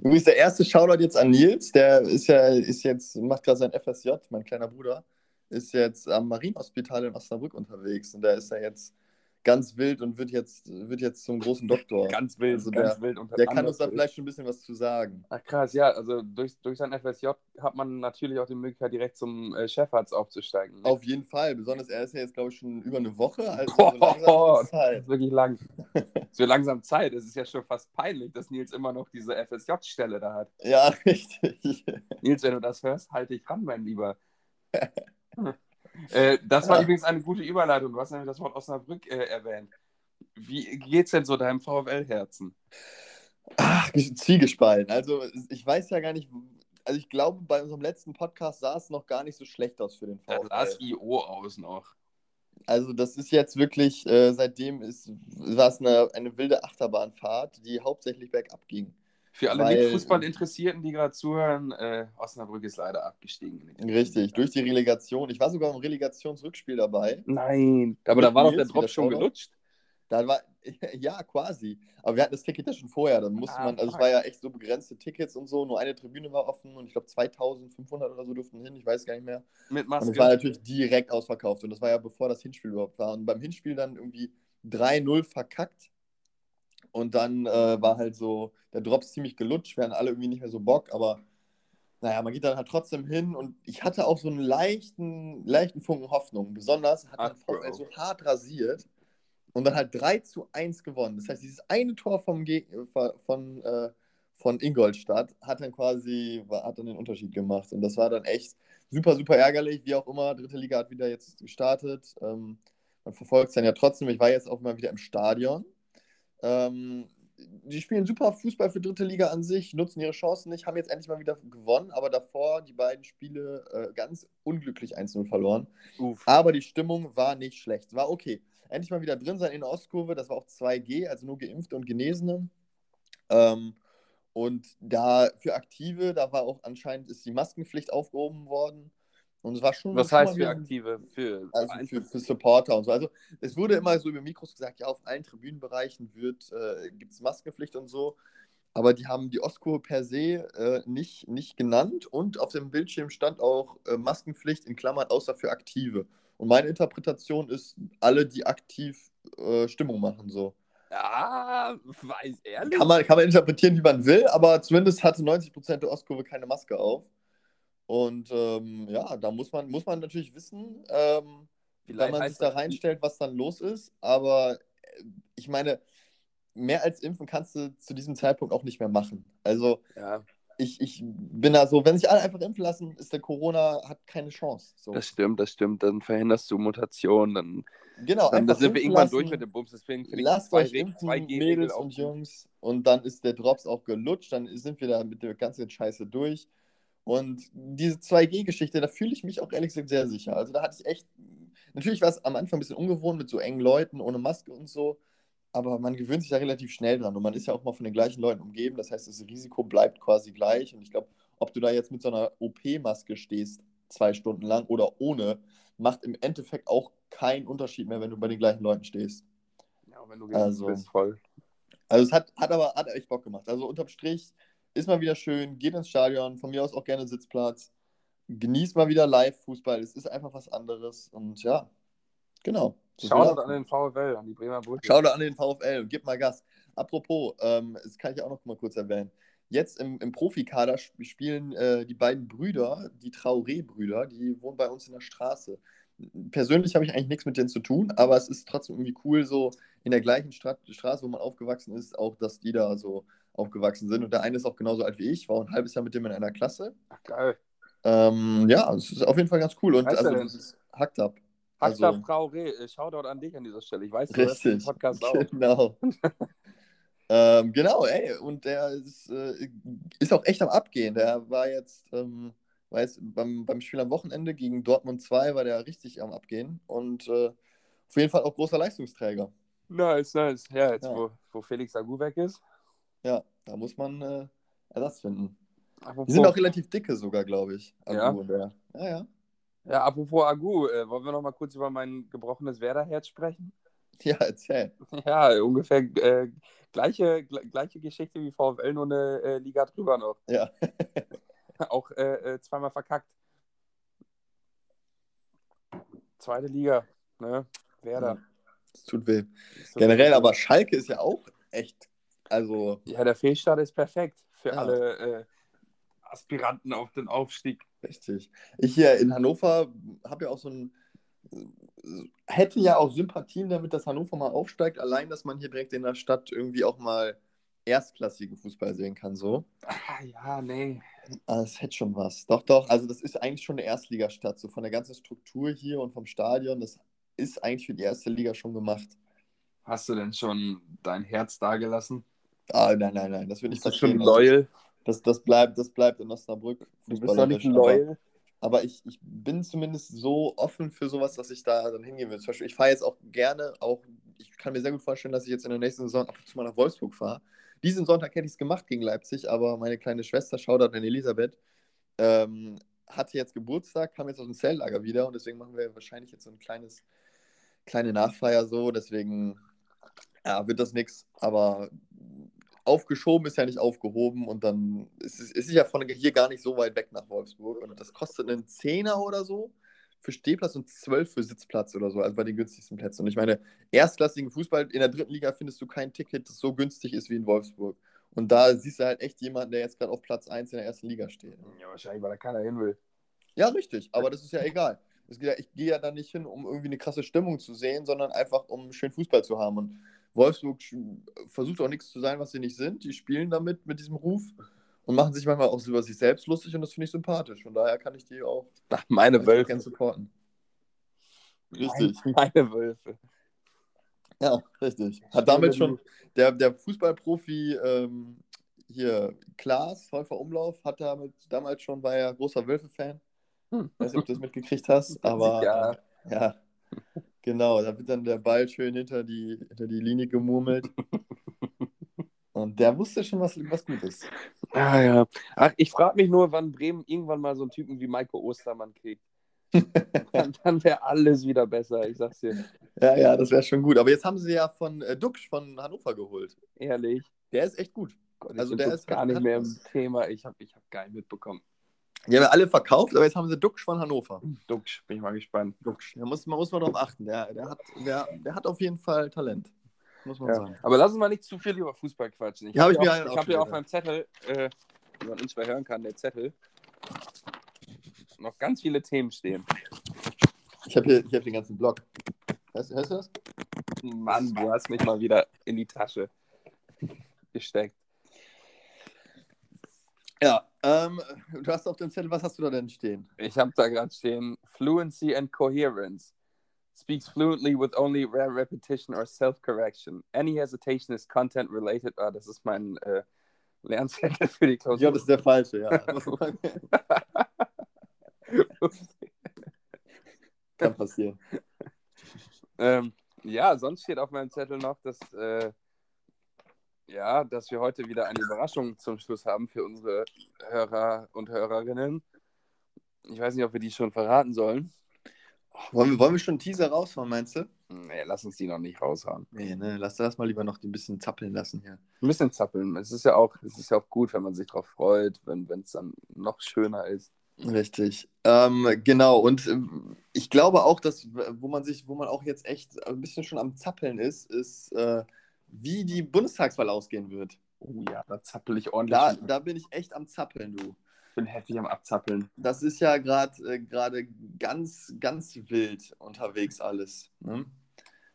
Übrigens, der erste Shoutout jetzt an Nils, der ist ja, ist jetzt, macht gerade sein FSJ, mein kleiner Bruder, ist jetzt am Marienhospital in Osnabrück unterwegs und da ist er jetzt ganz wild und wird jetzt, wird jetzt zum großen Doktor. Ganz wild, Also ganz der- wild. Und Der kann uns da vielleicht schon ein bisschen was zu sagen. Ach krass, ja, also durch, durch sein FSJ hat man natürlich auch die Möglichkeit, direkt zum äh, Chefarzt aufzusteigen. ne? Auf jeden Fall, besonders er ist ja jetzt, glaube ich, schon über eine Woche, also Boah, so das ist wirklich lang. so langsam Zeit. Es ist ja schon fast peinlich, dass Nils immer noch diese FSJ-Stelle da hat. Ja, richtig. Nils, wenn du das hörst, halt dich ran, mein Lieber. Äh, das war Ja. übrigens eine gute Überleitung. Du hast nämlich das Wort Osnabrück äh, erwähnt. Wie geht's denn so deinem VfL-Herzen? Ach, zwiegespalten. Also ich weiß ja gar nicht, also ich glaube, bei unserem letzten Podcast sah es noch gar nicht so schlecht aus für den Da VfL. las IO aus noch. Also das ist jetzt wirklich, äh, seitdem ist, war es eine, eine wilde Achterbahnfahrt, die hauptsächlich bergab ging. Für alle Nicht-Fußball-Interessierten, die gerade zuhören, äh, Osnabrück ist leider abgestiegen. Richtig, durch die Relegation. Ich war sogar im Relegationsrückspiel dabei. Nein, aber da war doch der Drop schon gelutscht. Da war, ja, quasi. Aber wir hatten das Ticket ja schon vorher. Dann musste Ah, man, also es war ja echt so begrenzte Tickets und so. Nur eine Tribüne war offen und ich glaube 2500 oder so durften hin. Ich weiß gar nicht mehr. Mit Und es Maske. war natürlich direkt ausverkauft. Und das war ja bevor das Hinspiel überhaupt war. Und beim Hinspiel dann irgendwie 3-0 verkackt. Und dann äh, war halt so der Drops ziemlich gelutscht. Wir hatten alle irgendwie nicht mehr so Bock. Aber naja, man geht dann halt trotzdem hin. Und ich hatte auch so einen leichten, leichten Funken Hoffnung. Besonders hat Ach, der VfL so hart rasiert. Und dann halt 3 zu 1 gewonnen. Das heißt, dieses eine Tor vom Geg von, äh, von Ingolstadt hat dann quasi war- hat dann den Unterschied gemacht. Und das war dann echt super, super ärgerlich. Wie auch immer, dritte Liga hat wieder jetzt gestartet. Ähm, man verfolgt es dann ja trotzdem. Ich war jetzt auch mal wieder im Stadion. Ähm, die spielen super Fußball für dritte Liga an sich, nutzen ihre Chancen nicht, haben jetzt endlich mal wieder gewonnen, aber davor die beiden Spiele äh, ganz unglücklich 1-0 verloren. Uff. Aber die Stimmung war nicht schlecht. War okay. Endlich mal wieder drin sein in der Ostkurve. Das war auch 2G, also nur Geimpfte und Genesene. Ähm, und da für Aktive, da war auch anscheinend ist die Maskenpflicht aufgehoben worden. Und es war schon. Was heißt für Aktive? Für Also für, für Supporter und so. Also es wurde immer so über Mikros gesagt, ja, auf allen Tribünenbereichen wird, äh, gibt es Maskenpflicht und so. Aber die haben die Ostkurve per se äh, nicht, nicht genannt und auf dem Bildschirm stand auch äh, Maskenpflicht in Klammern außer für Aktive. Und meine Interpretation ist, alle, die aktiv äh, Stimmung machen, so. Ja, weiß ehrlich. Kann man, kann man interpretieren, wie man will, aber zumindest hatte 90% der Ostkurve keine Maske auf. Und ähm, ja, da muss man, muss man natürlich wissen, ähm, wenn man sich da reinstellt, was dann los ist. Aber äh, ich meine, mehr als impfen kannst du zu diesem Zeitpunkt auch nicht mehr machen. Also Ja, ich, ich bin da so, wenn sich alle einfach impfen lassen, ist der Corona, hat keine Chance. So. das stimmt, das stimmt. Dann verhinderst du Mutationen. Dann, genau, dann einfach sind wir irgendwann lassen. durch mit dem Bums. Deswegen finde ich Lasst zwei euch impfen, 2G-Regel Mädels und. Jungs. Und dann ist der Drops auch gelutscht, dann sind wir da mit der ganzen Scheiße durch. Und diese 2G-Geschichte, da fühle ich mich auch ehrlich gesagt sehr sicher. Also da hatte ich echt, natürlich war es am Anfang ein bisschen ungewohnt mit so engen Leuten, ohne Maske und so. Aber man gewöhnt sich da relativ schnell dran. Und man ist ja auch mal von den gleichen Leuten umgeben. Das heißt, das Risiko bleibt quasi gleich. Und ich glaube, ob du da jetzt mit so einer OP-Maske stehst, zwei Stunden lang oder ohne, macht im Endeffekt auch keinen Unterschied mehr, wenn du bei den gleichen Leuten stehst. Ja, wenn du geimpft Also- bist, voll. Also es hat, hat aber hat echt Bock gemacht. Also unterm Strich ist mal wieder schön, geht ins Stadion, von mir aus auch gerne Sitzplatz, genießt mal wieder Live-Fußball, es ist einfach was anderes und ja, genau. So Schau viel an den VfL, an die Bremer Brücke. Schau da an den VfL und gib mal Gas. Apropos, ähm, das kann ich auch noch mal kurz erwähnen. Jetzt im, im Profikader sp- spielen äh, die beiden Brüder, die Traoré-Brüder, die wohnen bei uns in der Straße. Persönlich habe ich eigentlich nichts mit denen zu tun, aber es ist trotzdem irgendwie cool, so in der gleichen Stra Straße, wo man aufgewachsen ist, auch, dass die da so aufgewachsen sind. Und der eine ist auch genauso alt wie ich, war ein halbes Jahr mit dem in einer Klasse. Ach, geil. Ähm, ja, es ist auf jeden Fall ganz cool. Und also, das ist hackt ab. Hakta Also- Traoré, äh, Shoutout an dich an dieser Stelle. Ich weiß, du hörst den Richtig. Podcast auch. Genau. ähm, genau, ey. Und der ist, äh, ist auch echt am Abgehen. Der war jetzt, ähm, weiß, beim, beim Spiel am Wochenende gegen Dortmund 2 war der richtig am Abgehen. Und äh, auf jeden Fall auch großer Leistungsträger. Nice, nice. Ja, jetzt, Ja. Wo, wo Felix Agu weg ist. Ja, da muss man äh, Ersatz finden. Apropos, Die sind auch relativ dicke sogar, glaube ich. Agu Ja? Ja, ja. ja, apropos Agu, äh, wollen wir noch mal kurz über mein gebrochenes Werderherz sprechen? Ja, erzähl. Ja, ungefähr äh, Gleiche, gleiche Geschichte wie VfL, nur eine äh, Liga drüber noch. Ja. Auch äh, äh, zweimal verkackt. Zweite Liga, ne? Werder. Das tut weh. So- Generell, aber Schalke ist ja auch echt, also Ja, der Fehlstart ist perfekt für Ja. alle äh, Aspiranten auf den Aufstieg. richtig. Ich hier in Hannover habe ja auch so ein, hätte ja auch Sympathien damit, dass Hannover mal aufsteigt, allein, dass man hier direkt in der Stadt irgendwie auch mal erstklassigen Fußball sehen kann, so. Ah, ja, nee. Ah, Das hätte schon was. Doch, doch. Also, das ist eigentlich schon eine Erstligastadt. So von der ganzen Struktur hier und vom Stadion. Das ist eigentlich für die erste Liga schon gemacht. Hast du denn schon dein Herz dagelassen? Ah, nein, nein, nein. Das wird nicht Bist du schon passieren. Also, loyal? Das, das, bleibt, das bleibt in Osnabrück. Du bist doch nicht aber- loyal. Aber ich, ich bin zumindest so offen für sowas, dass ich da dann hingehen will. Zum Beispiel, ich fahre jetzt auch gerne, auch, ich kann mir sehr gut vorstellen, dass ich jetzt in der nächsten Saison ab und zu mal nach Wolfsburg fahre. Diesen Sonntag hätte ich es gemacht gegen Leipzig, aber meine kleine Schwester, Shoutout an Elisabeth, ähm, hatte jetzt Geburtstag, kam jetzt aus dem Zelllager wieder und deswegen machen wir wahrscheinlich jetzt so ein kleines, kleine Nachfeier so. Deswegen ja, wird das nichts. Aber aufgeschoben ist ja nicht aufgehoben und dann ist es ist ja von hier gar nicht so weit weg nach Wolfsburg und das kostet einen Zehner oder so für Stehplatz und zwölf für Sitzplatz oder so, also bei den günstigsten Plätzen. Und ich meine, erstklassigen Fußball in der dritten Liga findest du kein Ticket, das so günstig ist wie in Wolfsburg. Und da siehst du halt echt jemanden, der jetzt gerade auf Platz 1 in der ersten Liga steht. Ja, wahrscheinlich, weil da keiner hin will. Ja, richtig, aber das ist ja egal. Ich gehe ja da nicht hin, um irgendwie eine krasse Stimmung zu sehen, sondern einfach, um schön Fußball zu haben. Und Wolfsburg versucht auch nichts zu sein, was sie nicht sind. Die spielen damit, mit diesem Ruf und machen sich manchmal auch über sich selbst lustig und das finde ich sympathisch. Von daher kann ich die auch Ach, meine ich Wölfe. gerne supporten. Richtig. Meine Wölfe. Ja, richtig. Hat damit schon der, der Fußballprofi ähm, hier, Klaas, Häufer Umlauf, hat damit damals schon, war ja großer Wölfe-Fan. Hm. Weiß nicht, ob du das mitgekriegt hast, aber Ja. äh, ja, genau, da wird dann der Ball schön hinter die, hinter die Linie gemurmelt. Und der wusste schon, was, was gut ist. Ah, ja. Ach, ich frage mich nur, wann Bremen irgendwann mal so einen Typen wie Maiko Ostermann kriegt. Dann, dann wäre alles wieder besser, ich sag's dir. Ja, ja, das wäre schon gut. Aber jetzt haben sie ja von äh, Duxch von Hannover geholt. Ehrlich. Der ist echt gut. Gott, Also der ist- gar nicht hat mehr im. Thema. Ich habe ich hab nicht mitbekommen. Die haben ja alle verkauft, aber jetzt haben sie Duxch von Hannover. Duxch, bin ich mal gespannt. Duxch. Da muss, man muss man drauf achten. Der, der, hat, der, der hat auf jeden Fall Talent. Muss man Ja. sagen. Aber lass uns mal nicht zu viel über Fußball quatschen. Ich Ja, habe hab ich hab hier auch auf meinem Zettel, äh, wie man unschwer hören kann, der Zettel, noch ganz viele Themen stehen. Ich habe hier, ich hab den ganzen Blog. Hörst, hörst du das? Mann, du hast mich mal wieder in die Tasche gesteckt. Ja. Ähm, du hast auf dem Zettel, was hast du da denn stehen? Ich habe da gerade stehen, Fluency and Coherence. Speaks fluently with only rare repetition or self-correction. Any hesitation is content related. Ah, das ist mein äh, Lernzettel für die Klausur. Ja, das ist der falsche, ja. Kann passieren. ähm, ja, sonst steht auf meinem Zettel noch, dass, äh, ja, dass wir heute wieder eine Überraschung zum Schluss haben für unsere Hörer und Hörerinnen. Ich weiß nicht, ob wir die schon verraten sollen. Wollen wir, wollen wir schon einen Teaser raushauen, meinst du? Nee, lass uns die noch nicht raushauen. Nee, ne, lass das mal lieber noch ein bisschen zappeln lassen hier. Ein bisschen zappeln. Es ist ja auch, es ist ja auch gut, wenn man sich darauf freut, wenn es dann noch schöner ist. Richtig. Ähm, genau, und ähm, ich glaube auch, dass, wo man sich, wo man auch jetzt echt ein bisschen schon am Zappeln ist, ist, äh, wie die Bundestagswahl ausgehen wird. Oh ja, da zappel ich ordentlich. Da, da bin ich echt am Zappeln, du. Ich bin heftig am Abzappeln. Das ist ja gerade äh, gerade ganz, ganz wild unterwegs alles. Ne?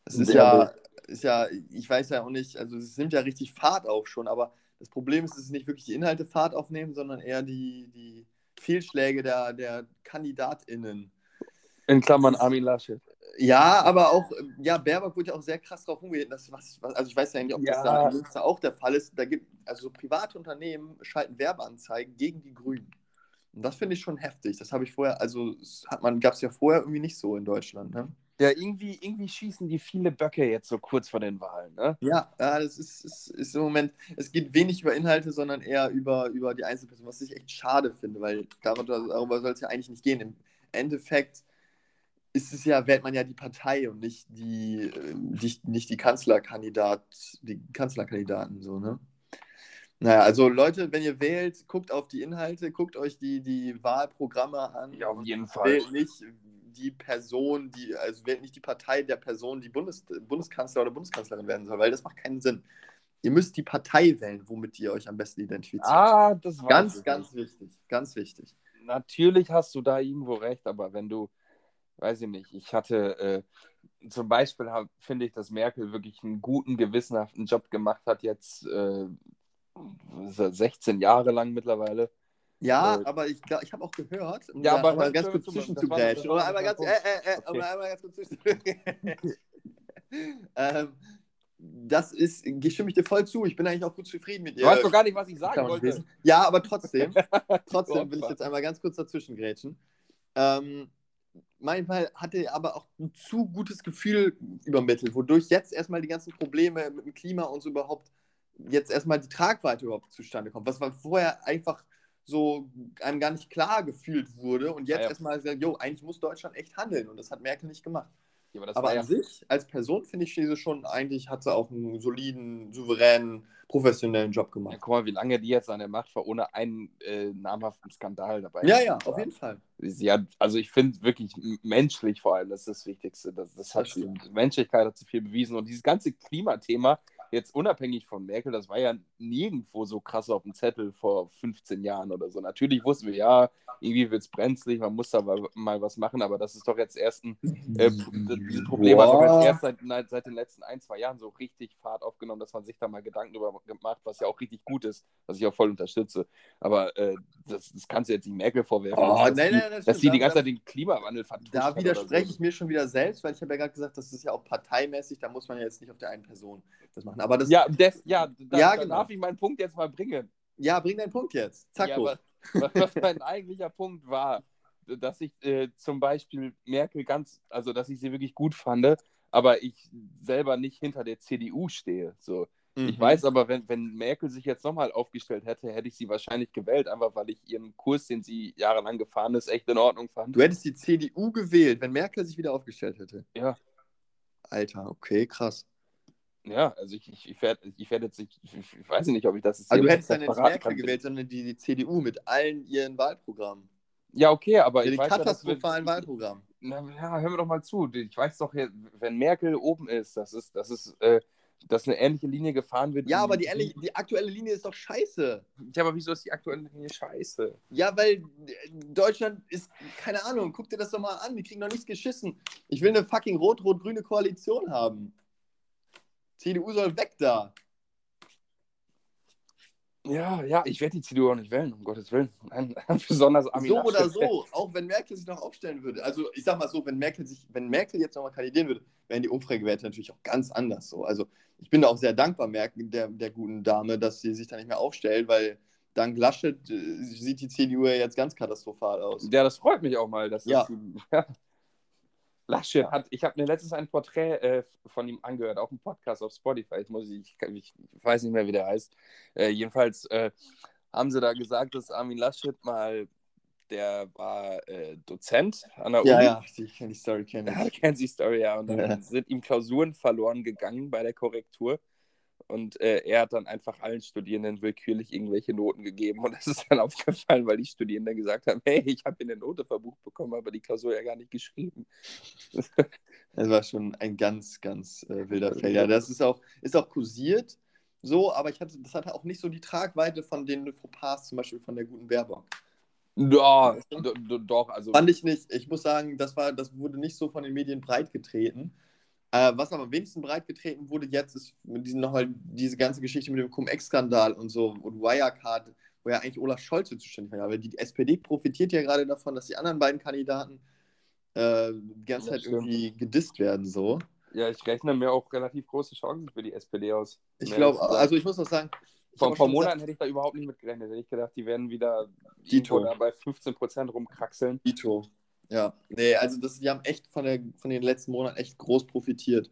Das ist ja, ist ja, ich weiß ja auch nicht, also es nimmt ja richtig Fahrt auf schon, aber das Problem ist, dass es nicht wirklich die Inhalte Fahrt aufnehmen, sondern eher die, die Fehlschläge der, der KandidatInnen. In Klammern Armin Laschet. Ja, aber auch, ja, Baerbock wurde ja auch sehr krass darauf umgeht. Das, was, was, also ich weiß ja nicht, ob das Ja. da in Münster auch der Fall ist. Da gibt, also so private Unternehmen schalten Werbeanzeigen gegen die Grünen. Und das finde ich schon heftig. Das habe ich vorher, also hat man, gab es ja vorher irgendwie nicht so in Deutschland. Ne? Ja, irgendwie, irgendwie schießen die viele Böcke jetzt so kurz vor den Wahlen, ne? Ja, ja, das ist, ist, ist im Moment, es geht wenig über Inhalte, sondern eher über, über die Einzelperson, was ich echt schade finde, weil darüber, darüber soll es ja eigentlich nicht gehen. Im Endeffekt ist es ja, wählt man ja die Partei und nicht die, äh, die, nicht die Kanzlerkandidat, die Kanzlerkandidaten so, ne? Naja, also Leute, wenn ihr wählt, guckt auf die Inhalte, guckt euch die, die Wahlprogramme an. Ja, auf jeden Fall. Wählt nicht die Person, die, also wählt nicht die Partei der Person, die Bundes, Bundeskanzler oder Bundeskanzlerin werden soll, weil das macht keinen Sinn. Ihr müsst die Partei wählen, womit ihr euch am besten identifiziert. Ah, das war ganz, ganz wichtig. Ganz wichtig. Natürlich hast du da irgendwo recht, aber wenn du, weiß ich nicht, ich hatte äh, zum Beispiel, finde ich, dass Merkel wirklich einen guten, gewissenhaften Job gemacht hat, jetzt äh, 16 Jahre lang mittlerweile. Ja, äh, aber ich, ich habe auch gehört, um ja, aber mal ganz kurz zwischenzugrätschen. Oder einmal ganz, äh, äh, äh, okay. einmal ganz kurz ähm, das ist, stimme ich dir voll zu. Ich bin eigentlich auch gut zufrieden mit ihr. Du weißt doch gar nicht, was ich sagen wollte. Ja, aber trotzdem, trotzdem will ich jetzt einmal ganz kurz dazwischen grätschen. Ähm, manchmal hatte er aber auch ein zu gutes Gefühl übermittelt, wodurch jetzt erstmal die ganzen Probleme mit dem Klima und so überhaupt jetzt erstmal die Tragweite überhaupt zustande kommt. Was vorher einfach so einem gar nicht klar gefühlt wurde und jetzt ja, ja. erstmal gesagt, jo, eigentlich muss Deutschland echt handeln und das hat Merkel nicht gemacht. Aber, aber an ja... sich, als Person, finde ich, sie schon, eigentlich hat sie auch einen soliden, souveränen, professionellen Job gemacht. Ja, guck mal, wie lange die jetzt an der Macht war, ohne einen äh, namhaften Skandal dabei. Ja, ja, auf jeden Fall. Sie hat, also ich finde wirklich menschlich vor allem, das ist das Wichtigste. Das, das hat das sie, Menschlichkeit hat zu viel bewiesen und dieses ganze Klimathema, jetzt unabhängig von Merkel, das war ja nirgendwo so krass auf dem Zettel vor 15 Jahren oder so. Natürlich wussten wir, ja, irgendwie wird es brenzlig, man muss da mal was machen, aber das ist doch jetzt erst ein äh, dieses Problem hat doch jetzt erst seit, seit den letzten ein, zwei Jahren so richtig Fahrt aufgenommen, dass man sich da mal Gedanken darüber macht, was ja auch richtig gut ist, was ich auch voll unterstütze. Aber äh, das, das kannst du jetzt nicht Merkel vorwerfen, oh, dass, nein, die, nein, dass die die ganze Zeit den Klimawandel vertuscht Da widerspreche so. ich mir schon wieder selbst, weil ich habe ja gerade gesagt, das ist ja auch parteimäßig, da muss man ja jetzt nicht auf der einen Person das machen. Aber das, ja, das, ja, da, ja, da genau. darf ich meinen Punkt jetzt mal bringen. Ja, bring deinen Punkt jetzt. Zack. Ja, was, was mein eigentlicher Punkt war, dass ich äh, zum Beispiel Merkel ganz, also dass ich sie wirklich gut fand, aber ich selber nicht hinter der CDU stehe. So. Mhm. Ich weiß aber, wenn, wenn Merkel sich jetzt nochmal aufgestellt hätte, hätte ich sie wahrscheinlich gewählt, einfach weil ich ihren Kurs, den sie jahrelang gefahren ist, echt in Ordnung fand. Du hättest die CDU gewählt, wenn Merkel sich wieder aufgestellt hätte. Ja. Alter, okay, krass. Ja, also ich, ich, ich werde ich werd jetzt, ich, ich, weiß nicht, ob ich das jetzt. Also du hättest dann nicht Merkel gewählt, sondern die, die, CDU mit allen ihren Wahlprogrammen. Ja, okay, aber ja, ich weiß katastrophalen ja, Wahlprogramm. Na, ja, hör mir doch mal zu. Ich weiß doch, wenn Merkel oben ist, das ist, das ist, äh, dass eine ähnliche Linie gefahren wird. Ja, aber die, die, die, aktuelle Linie ist doch scheiße. Ja, aber wieso ist die aktuelle Linie scheiße? Ja, weil Deutschland ist, keine Ahnung, guck dir das doch mal an, die kriegen noch nichts geschissen. Ich will eine fucking rot-rot-grüne Koalition haben. CDU soll weg da. Ja, ja, ich werde die CDU auch nicht wählen, um Gottes Willen. Nein, besonders Armin So oder so, auch wenn Merkel sich noch aufstellen würde. Also ich sag mal so, wenn Merkel sich, wenn Merkel jetzt nochmal kandidieren würde, wären die Umfragewerte natürlich auch ganz anders so. Also ich bin da auch sehr dankbar, Merkel, der, der guten Dame, dass sie sich da nicht mehr aufstellt, weil dank Laschet äh, sieht die CDU ja jetzt ganz katastrophal aus. Ja, das freut mich auch mal, dass ja. Das, Laschet hat, ich habe mir letztens ein Porträt äh, von ihm angehört, auch ein Podcast auf Spotify. Ich, muss, ich, ich weiß nicht mehr, wie der heißt. Äh, jedenfalls äh, haben sie da gesagt, dass Armin Laschet mal, der war äh, Dozent an der ja, Uni. Ja, ich die Story, kenne ich. Ja, die Story, ja. Und dann ja. sind ihm Klausuren verloren gegangen bei der Korrektur. Und äh, er hat dann einfach allen Studierenden willkürlich irgendwelche Noten gegeben. Und das ist dann aufgefallen, weil die Studierenden gesagt haben: Hey, ich habe hier eine Note verbucht bekommen, aber die Klausur ja gar nicht geschrieben. Das war schon ein ganz, ganz äh, wilder Fall. Ja, das ist auch, ist auch kursiert so, aber ich hatte, das hatte auch nicht so die Tragweite von den Fauxpas, zum Beispiel von der guten Baerbock. Ja, doch, also. Fand ich nicht. Ich muss sagen, das, war, das wurde nicht so von den Medien breit getreten. Äh, was aber am wenigsten breitgetreten wurde jetzt, ist diesen nochmal diese ganze Geschichte mit dem Cum-Ex-Skandal und so und Wirecard, wo ja eigentlich Olaf Scholz zuständig war. Aber die SPD profitiert ja gerade davon, dass die anderen beiden Kandidaten äh, die ganze Zeit irgendwie gedisst werden. So. Ja, ich rechne mir auch relativ große Chancen für die SPD aus. Ich glaube, also ich muss noch sagen, vor, vor Monaten hätte ich da überhaupt nicht mit gerechnet. Hätte ich gedacht, die werden wieder Dito. bei 15% rumkraxeln. Dito. Ja, nee, also das, die haben echt von, der, von den letzten Monaten echt groß profitiert.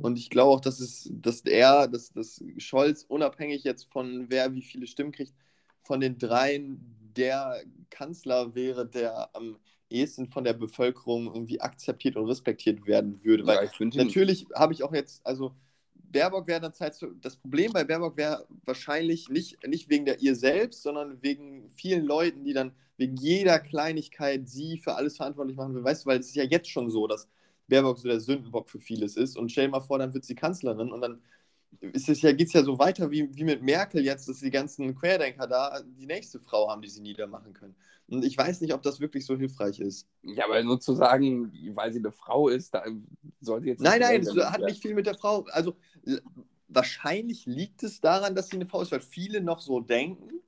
Und ich glaube auch, dass es, dass er, dass, dass Scholz, unabhängig jetzt von wer wie viele Stimmen kriegt, von den dreien der Kanzler wäre, der am ehesten von der Bevölkerung irgendwie akzeptiert und respektiert werden würde. Weil Ja, natürlich habe ich auch jetzt, also Baerbock wäre dann Zeit zu, das Problem bei Baerbock wäre wahrscheinlich nicht, nicht wegen der ihr selbst, sondern wegen vielen Leuten, die dann wegen jeder Kleinigkeit sie für alles verantwortlich machen will. Weißt du, weil es ist ja jetzt schon so, dass Baerbock so der Sündenbock für vieles ist. Und stell dir mal vor, dann wird sie Kanzlerin und dann ist es ja, geht es ja so weiter wie, wie mit Merkel jetzt, dass die ganzen Querdenker da die nächste Frau haben, die sie niedermachen können. Und ich weiß nicht, ob das wirklich so hilfreich ist. Ja, aber nur zu sagen, weil sie eine Frau ist, da soll sie jetzt. Nein, nein, es hat nicht viel mit der Frau. Also wahrscheinlich liegt es daran, dass sie eine Frau ist, weil viele noch so denken.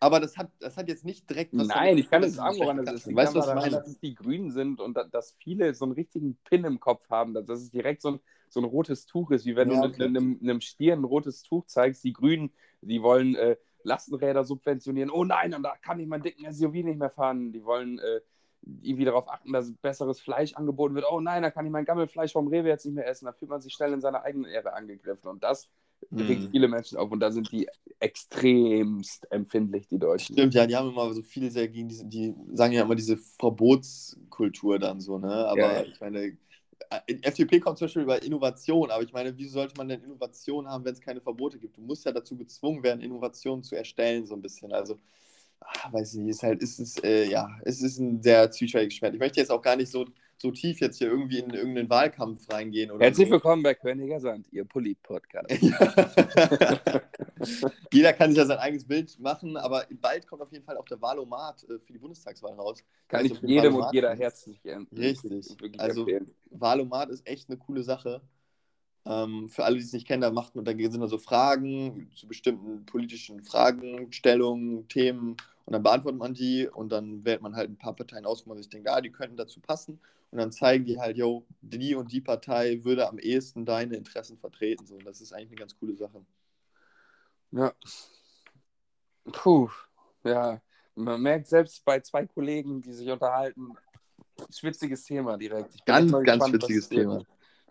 Aber das hat, das hat jetzt nicht direkt Nein, damit ich kann es tun, sagen, dass woran das ist. Ich Weißt du, was ich meine? dass es die Grünen sind und da- dass viele so einen richtigen Pin im Kopf haben, dass das direkt so ein, so ein rotes Tuch ist, wie wenn Ja, du okay. einem, einem Stier ein rotes Tuch zeigst. Die Grünen, die wollen äh, Lastenräder subventionieren. Oh nein, und da kann ich meinen dicken SUV nicht mehr fahren. Die wollen äh, irgendwie darauf achten, dass besseres Fleisch angeboten wird. Oh nein, da kann ich mein Gammelfleisch vom Rewe jetzt nicht mehr essen. Da fühlt man sich schnell in seiner eigenen Ehre angegriffen. Und das regt Hm. viele Menschen auf. Und da sind die extremst empfindlich, die Deutschen. Stimmt, ja, die haben immer so viele sehr gegen diese, die sagen ja immer diese Verbotskultur dann so, ne? Aber Ja, ja. ich meine, in FDP kommt zum Beispiel über Innovation, aber ich meine, wieso sollte man denn Innovation haben, wenn es keine Verbote gibt? Du musst ja dazu gezwungen werden, Innovationen zu erstellen, so ein bisschen. Also, ah, weiß ich nicht, ist halt, ist es, äh, ja, es ist ein sehr zwiespältiges Schwert. Ich möchte jetzt auch gar nicht so, so tief jetzt hier irgendwie in irgendeinen Wahlkampf reingehen oder Herzlich so. willkommen bei Königer Sand, Ihr Polit-Podcast. Jeder kann sich ja sein eigenes Bild machen, aber bald kommt auf jeden Fall auch der Wahlomat äh, für die Bundestagswahl raus. Kann Weißt ich du, für jedem und jeder herzlich äh, Richtig. Also- empfehlen. Wahlomat ist echt eine coole Sache. Ähm, für alle, die es nicht kennen, da macht man, da sind da so Fragen zu bestimmten politischen Fragen, Stellungen, Themen und dann beantwortet man die und dann wählt man halt ein paar Parteien aus, wo man sich denkt, ah, die könnten dazu passen und dann zeigen die halt, yo, die und die Partei würde am ehesten deine Interessen vertreten. So, das ist eigentlich eine ganz coole Sache. Ja. Puh, ja. Man merkt selbst bei zwei Kollegen, die sich unterhalten, schwitziges Thema direkt. Ganz, ganz gespannt, was witziges wird. Thema.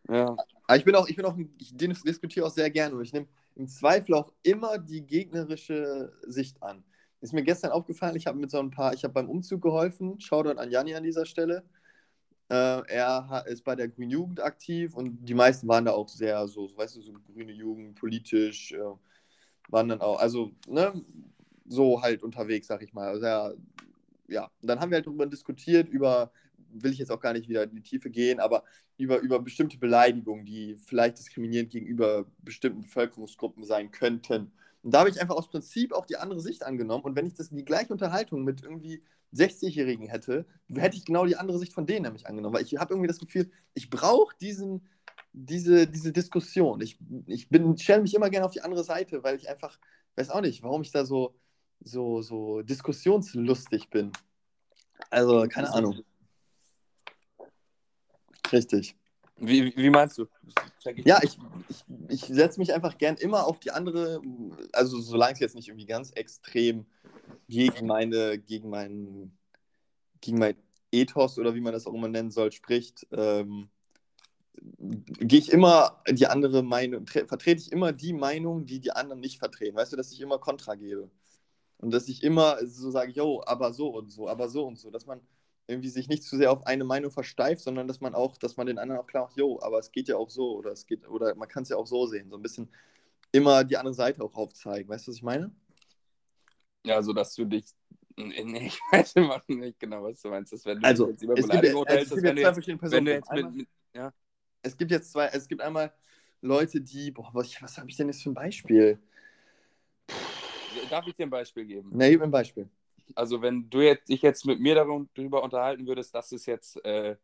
Ja. Aber ich bin auch, ich bin auch, ich dis- diskutiere auch sehr gerne und ich nehme im Zweifel auch immer die gegnerische Sicht an. Ist mir gestern aufgefallen, ich habe mit so ein paar, ich habe beim Umzug geholfen, Shoutout an Janni an dieser Stelle. Äh, er ist bei der Grünen Jugend aktiv und die meisten waren da auch sehr so, weißt du, so grüne Jugend, politisch, äh, waren dann auch, also, ne, so halt unterwegs, sag ich mal. Also, ja, ja, und dann haben wir halt darüber diskutiert, über, will ich jetzt auch gar nicht wieder in die Tiefe gehen, aber über, über bestimmte Beleidigungen, die vielleicht diskriminierend gegenüber bestimmten Bevölkerungsgruppen sein könnten. Und da habe ich einfach aus Prinzip auch die andere Sicht angenommen. Und wenn ich das die gleiche Unterhaltung mit irgendwie 60-Jährigen hätte, hätte ich genau die andere Sicht von denen nämlich angenommen. Weil ich habe irgendwie das Gefühl, ich brauche diesen, diese, diese Diskussion. Ich, ich bin, stelle mich immer gerne auf die andere Seite, weil ich einfach, weiß auch nicht, warum ich da so, so, so diskussionslustig bin. Also, keine Ahnung. Richtig. Wie, wie meinst du? Check Ja, ich, ich, ich setze mich einfach gern immer auf die andere, also solange es jetzt nicht irgendwie ganz extrem gegen meine, gegen meinen, gegen mein Ethos oder wie man das auch immer nennen soll, spricht, ähm, gehe ich immer die andere Meinung, tre- vertrete ich immer die Meinung, die die anderen nicht vertreten. Weißt du, dass ich immer Kontra gebe. Und dass ich immer so sage, yo, aber so und so, aber so und so, dass man irgendwie sich nicht zu sehr auf eine Meinung versteift, sondern dass man auch, dass man den anderen auch klar macht, jo, aber es geht ja auch so oder es geht, oder man kann es ja auch so sehen. So ein bisschen immer die andere Seite auch aufzeigen. Weißt du, was ich meine? Ja, so dass du dich. Nee, ich weiß immer nicht genau, was du meinst. Wenn du Also, jetzt über es gibt, es jetzt du zwei Personen. jetzt mit, Einmal, mit, ja, es gibt jetzt zwei, es gibt einmal Leute, die, boah, was, was habe ich denn jetzt für ein Beispiel? Darf ich dir ein Beispiel geben? Na, gib mir ein Beispiel. Also, wenn du jetzt, dich jetzt mit mir darüber unterhalten würdest, dass es jetzt äh,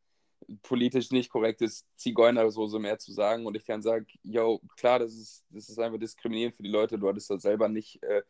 politisch nicht korrekt ist, Zigeunersoße mehr zu sagen und ich dann sage, yo, klar, das ist, das ist einfach diskriminierend für die Leute, du hattest das selber nicht, äh,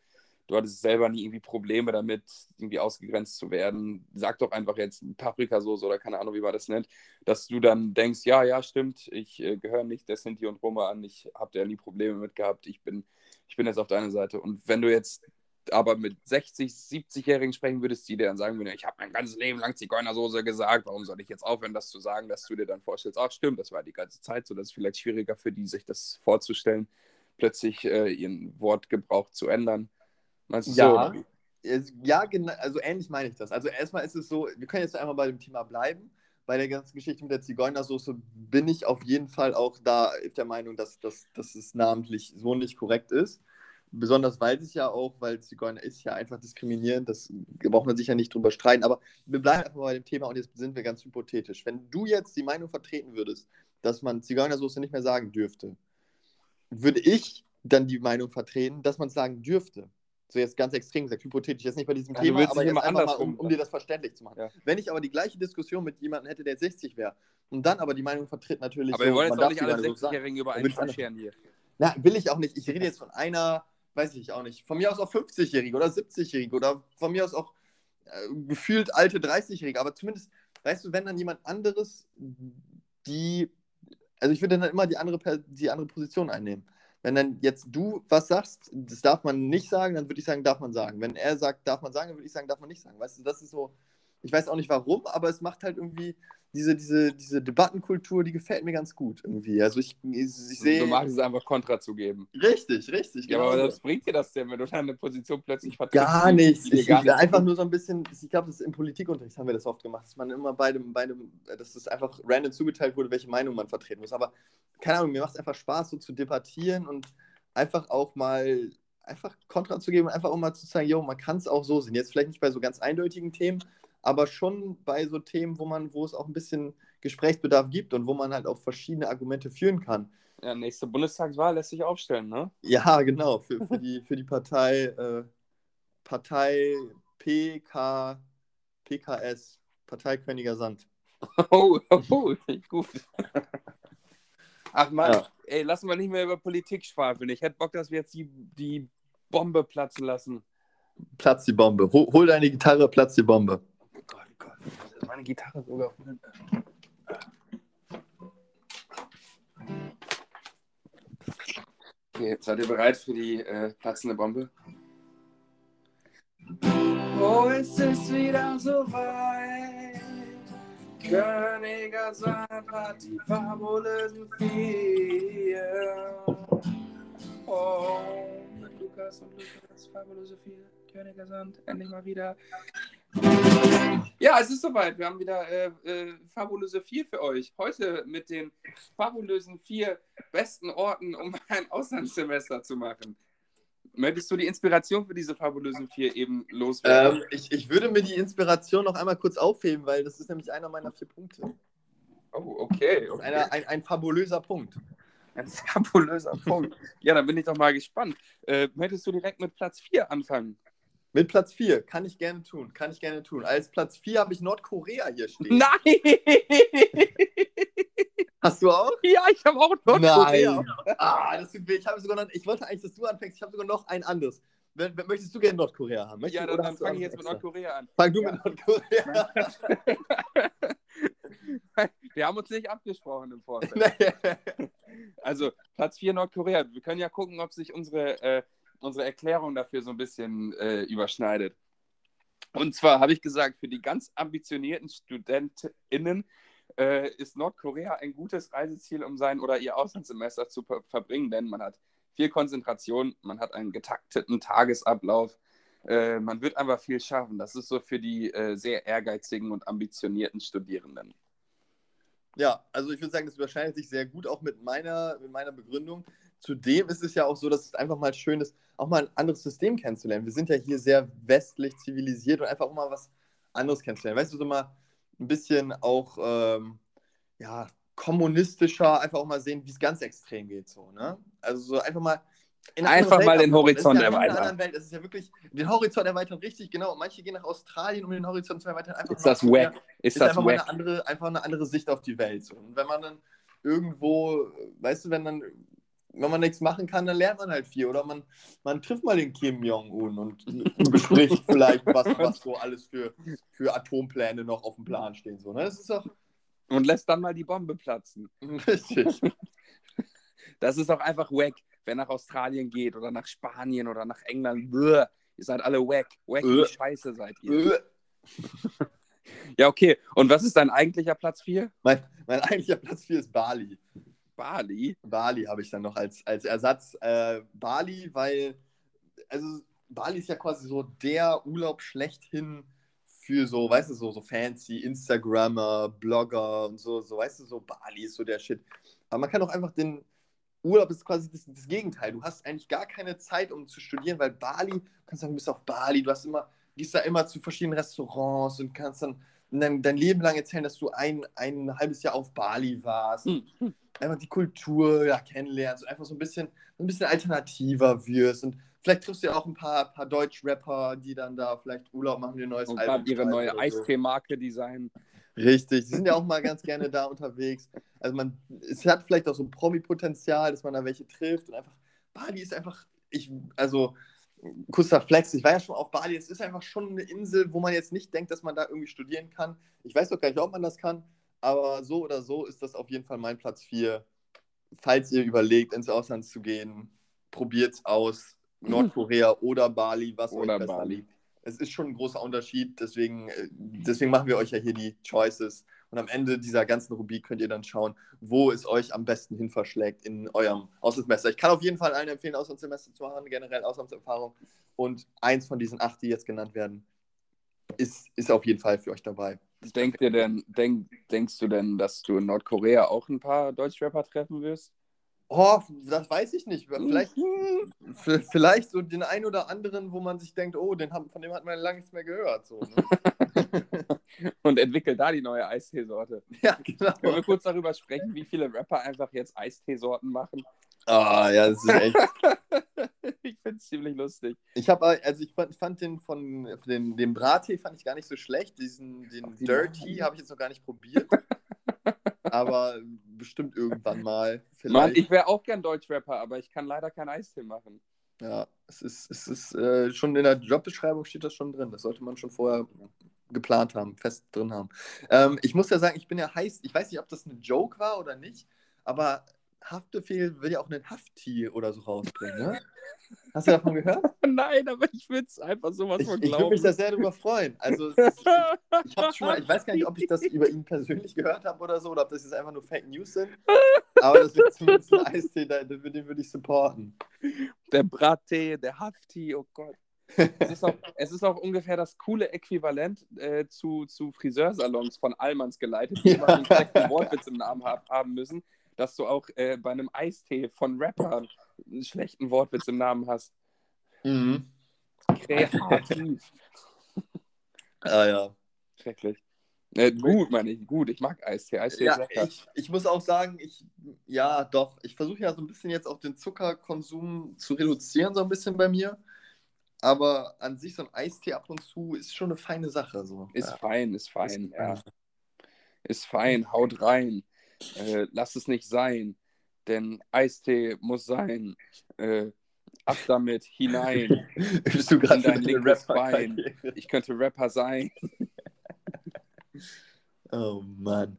du hattest selber nie irgendwie Probleme damit, irgendwie ausgegrenzt zu werden. Sag doch einfach jetzt Paprikasoße oder keine Ahnung, wie man das nennt, dass du dann denkst, ja, ja, stimmt, ich äh, gehöre nicht der Sinti und Roma an, ich habe da nie Probleme mit gehabt, ich bin, ich bin jetzt auf deiner Seite. Und wenn du jetzt aber mit 60, 70-Jährigen sprechen würdest, die dir dann sagen würden, ich habe mein ganzes Leben lang Zigeunersoße gesagt, warum soll ich jetzt aufhören, das zu sagen, dass du dir dann vorstellst, ach stimmt, das war die ganze Zeit so, das ist vielleicht schwieriger für die, sich das vorzustellen, plötzlich äh, ihren Wortgebrauch zu ändern. Meinst du so? Ja. wie? Ja, genau, also ähnlich meine ich das. Also erstmal ist es so, wir können jetzt einmal bei dem Thema bleiben. Bei der ganzen Geschichte mit der Zigeunersoße bin ich auf jeden Fall auch da der Meinung, dass, dass, dass es namentlich so nicht korrekt ist. Besonders weil es ja auch, weil Zigeuner ist ja einfach diskriminierend, das braucht man sich ja nicht drüber streiten. Aber wir bleiben einfach bei dem Thema und jetzt sind wir ganz hypothetisch. Wenn du jetzt die Meinung vertreten würdest, dass man Zigeunersoße nicht mehr sagen dürfte, würde ich dann die Meinung vertreten, dass man es sagen dürfte. So jetzt ganz extrem gesagt, hypothetisch, jetzt nicht bei diesem Ja, Thema, aber jetzt einfach mal, um, um dir das verständlich zu machen. Ja. Wenn ich aber die gleiche Diskussion mit jemandem hätte, der jetzt 60 wäre, und dann aber die Meinung vertritt natürlich Aber wir wollen jetzt auch nicht alle Meinung so sagen. 60-Jährigen über einen ich scheren hier. Na, will ich auch nicht. Ich rede jetzt von einer, weiß ich auch nicht, von mir aus auch 50-Jährige oder 70-Jährige oder von mir aus auch äh, gefühlt alte 30-Jährige. Aber zumindest, weißt du, wenn dann jemand anderes die, also ich würde dann immer die andere, die andere Position einnehmen. Wenn dann jetzt du was sagst, das darf man nicht sagen, dann würde ich sagen, darf man sagen. Wenn er sagt, darf man sagen, dann würde ich sagen, darf man nicht sagen. Weißt du, das ist so, ich weiß auch nicht warum, aber es macht halt irgendwie diese, diese, diese Debattenkultur, die gefällt mir ganz gut irgendwie. Also ich, ich, ich sehe. Du magst es einfach Kontra zu geben. Richtig, richtig. Ja, genau aber was bringt dir das denn, wenn du deine Position plötzlich vertrittst? Gar nichts. Ich, gar ich, nichts einfach nur so ein bisschen, ich glaube, das ist im Politikunterricht haben wir das oft gemacht, dass man immer bei dem, bei dem, dass es einfach random zugeteilt wurde, welche Meinung man vertreten muss. Aber keine Ahnung, mir macht es einfach Spaß, so zu debattieren und einfach auch mal einfach Kontra zu geben und einfach auch mal zu sagen, jo, man kann es auch so sehen. Jetzt vielleicht nicht bei so ganz eindeutigen Themen, aber schon bei so Themen, wo man, wo es auch ein bisschen Gesprächsbedarf gibt und wo man halt auch verschiedene Argumente führen kann. Ja, nächste Bundestagswahl lässt sich aufstellen, ne? Ja, genau, für, für, die, für die Partei, äh, Partei PK, PKS, Partei Königer Sand. Oh, oh, gut. Ach man, Ja. ey, lassen wir nicht mehr über Politik schwafeln. Ich hätte Bock, dass wir jetzt die, die Bombe platzen lassen. Platz die Bombe. Hol, hol deine Gitarre, platz die Bombe. Oh Gott, Gott. Das ist meine Gitarre sogar. Okay, seid ihr bereit für die äh, platzende Bombe? Oh, es ist wieder so weit. Königer Sand hat die fabulösen vier. Oh, mit Lukas und Lukas, fabulöse vier. Königer Sand, endlich mal wieder. Ja, es ist soweit. Wir haben wieder äh, äh, fabulöse vier für euch. Heute mit den fabulösen vier besten Orten, um ein Auslandssemester zu machen. Möchtest du die Inspiration für diese fabulösen vier eben loswerden? Ähm, ich, ich würde mir die Inspiration noch einmal kurz aufheben, weil das ist nämlich einer meiner vier Punkte. oh, okay. Okay. einer, ein, ein fabulöser Punkt. Ein fabulöser Punkt. Ja, dann bin ich doch mal gespannt. Äh, möchtest du direkt mit Platz 4 anfangen? Mit Platz 4 kann ich gerne tun, kann ich gerne tun. Als Platz 4 habe ich Nordkorea hier stehen. Nein! Hast du auch? ja, ich habe auch Nordkorea. Nein. Ah, das tut weh. Ich, habe sogar noch, ich wollte eigentlich, dass du anfängst. Ich habe sogar noch ein anderes. Möchtest du gerne Nordkorea haben? Möchtest Ja, dann, dann fange ich jetzt mit? Nordkorea an. Fang du Ja. mit Nordkorea Wir haben uns nicht abgesprochen im Vorfeld. an. Also Platz 4 Nordkorea. Wir können ja gucken, ob sich unsere, äh, unsere Erklärung dafür so ein bisschen äh, überschneidet. Und zwar habe ich gesagt, für die ganz ambitionierten StudentInnen äh, ist Nordkorea ein gutes Reiseziel, um sein oder ihr Auslandssemester zu ver verbringen, denn man hat viel Konzentration, man hat einen getakteten Tagesablauf, äh, man wird einfach viel schaffen. Das ist so für die äh, sehr ehrgeizigen und ambitionierten Studierenden. Ja, also ich würde sagen, das überschneidet sich sehr gut auch mit meiner, mit meiner Begründung. Zudem ist es ja auch so, dass es einfach mal schön ist, auch mal ein anderes System kennenzulernen. Wir sind ja hier sehr westlich zivilisiert und einfach auch mal was anderes kennenzulernen. Weißt du, so mal ein bisschen auch ähm, ja, kommunistischer, einfach auch mal sehen, wie es ganz extrem geht. So, ne? Also so einfach mal. Einfach andere mal Welt den. Horizont ja in einer erweitern. anderen Welt. Es ist ja wirklich den Horizont erweitern, richtig, genau. Manche gehen nach Australien, um den Horizont zu erweitern. Einfach Ist das wack? Ist ist das einfach wack? eine andere, einfach eine andere Sicht auf die Welt. Und wenn man dann irgendwo, weißt du, wenn dann, wenn man nichts machen kann, dann lernt man halt viel. Oder man, man trifft mal den Kim Jong-un und bespricht vielleicht, was, was so alles für, für Atompläne noch auf dem Plan stehen. So, ne? Das ist doch Und lässt dann mal die Bombe platzen. richtig. Das ist doch einfach wack, wer nach Australien geht oder nach Spanien oder nach England. Bäh, ihr seid alle wack. Wack, wie Äh. scheiße seid ihr. Ja, okay. Und was ist dein eigentlicher Platz 4? mein, mein eigentlicher Platz 4 ist Bali. Bali. Bali habe ich dann noch als, als Ersatz. Äh, Bali, weil, also Bali ist ja quasi so der Urlaub schlechthin für so, weißt du, so, so fancy Instagrammer, Blogger und so, so, weißt du, so Bali ist so der Shit. Aber man kann auch einfach den Urlaub ist quasi das, das Gegenteil. Du hast eigentlich gar keine Zeit, um zu studieren, weil Bali, du kannst sagen, du bist auf Bali, du hast immer, gehst da immer zu verschiedenen Restaurants und kannst dann dein, dein Leben lang erzählen, dass du ein, ein halbes Jahr auf Bali warst. Hm. Einfach die Kultur ja, kennenlernst und einfach so ein bisschen, ein bisschen alternativer wirst. Und vielleicht triffst du ja auch ein paar, paar Deutsch-Rapper, die dann da vielleicht Urlaub machen, ihr neues und Album. ihre neue Eistee-Marke designen. Richtig, die sind ja auch mal ganz gerne da unterwegs. Also man, es hat vielleicht auch so ein Promi-Potenzial, dass man da welche trifft und einfach, Bali ist einfach, ich, also kurzer Flex, ich war ja schon auf Bali, es ist einfach schon eine Insel, wo man jetzt nicht denkt, dass man da irgendwie studieren kann. Ich weiß doch gar nicht, ob man das kann, aber so oder so ist das auf jeden Fall mein Platz 4. Falls ihr überlegt, ins Ausland zu gehen, probiert es aus. Nordkorea oder Bali, was oder euch besser Bali. liegt es ist schon ein großer Unterschied. Deswegen, äh, deswegen machen wir euch ja hier die Choices. Und am Ende dieser ganzen Rubrik könnt ihr dann schauen, wo es euch am besten hin verschlägt in eurem Auslandssemester. Ich kann auf jeden Fall allen empfehlen, Auslandssemester zu machen, generell Auslandserfahrung. Und eins von diesen acht, die jetzt genannt werden, ist, ist auf jeden Fall für euch dabei. Denkt ihr denn, denk, denkst du denn, dass du in Nordkorea auch ein paar Deutschrapper treffen wirst? Oh, das weiß ich nicht. Vielleicht, vielleicht so den einen oder anderen, wo man sich denkt, oh, den haben, von dem hat man lange nichts mehr gehört. So, ne? Und entwickelt da die neue Eisteesorte. Ja, genau. Können wir kurz darüber sprechen, wie viele Rapper einfach jetzt Eisteesorten machen? Ah, ja, das ist echt. ich finde es ziemlich lustig. Ich habe, also ich fand, fand, den von den, den Brattee fand ich gar nicht so schlecht. Diesen, den Dirty habe ich jetzt noch gar nicht probiert aber bestimmt irgendwann mal. Vielleicht. Mann, ich wäre auch gern Deutschrapper, aber ich kann leider kein Eistee machen. Ja, es ist, es ist äh, schon in der Jobbeschreibung steht das schon drin. Das sollte man schon vorher geplant haben, fest drin haben. Ähm, ich muss ja sagen, ich bin ja heiß, ich weiß nicht, ob das ein Joke war oder nicht, aber Haftbefehl will ja auch einen Hafti oder so rausbringen, ne? Hast du davon gehört? Nein, aber ich würde es einfach sowas von glauben. Ich würde mich da sehr darüber freuen. Also, ich, ich, schon mal, ich weiß gar nicht, ob ich das über ihn persönlich gehört habe oder so, oder ob das jetzt einfach nur Fake News sind. Aber das wird zumindest ein Eistee, den, würde ich supporten. Der Brattee, der Hafti, oh Gott. Es ist, auch, es ist auch ungefähr das coole Äquivalent äh, zu, zu Friseursalons von Allmanns geleitet, die ja. immer einen Wortwitz im Namen haben müssen dass du auch äh, bei einem Eistee von Rappern einen schlechten Wortwitz im Namen hast. Mhm. Kreativ. ah ja. Schrecklich. Äh, gut, meine ich, gut. Ich mag Eistee. Eistee ja, ich, ich muss auch sagen, ich, ja, doch. Ich versuche ja so ein bisschen jetzt auch den Zuckerkonsum zu reduzieren, so ein bisschen bei mir. Aber an sich so ein Eistee ab und zu ist schon eine feine Sache. So. Ist ja. fein, ist fein, ist ja. Ist fein, haut rein. Äh, lass es nicht sein, denn Eistee muss sein. Äh, ab damit hinein. Bist du gerade dein linkes Bein. Ich könnte Rapper sein. oh Mann.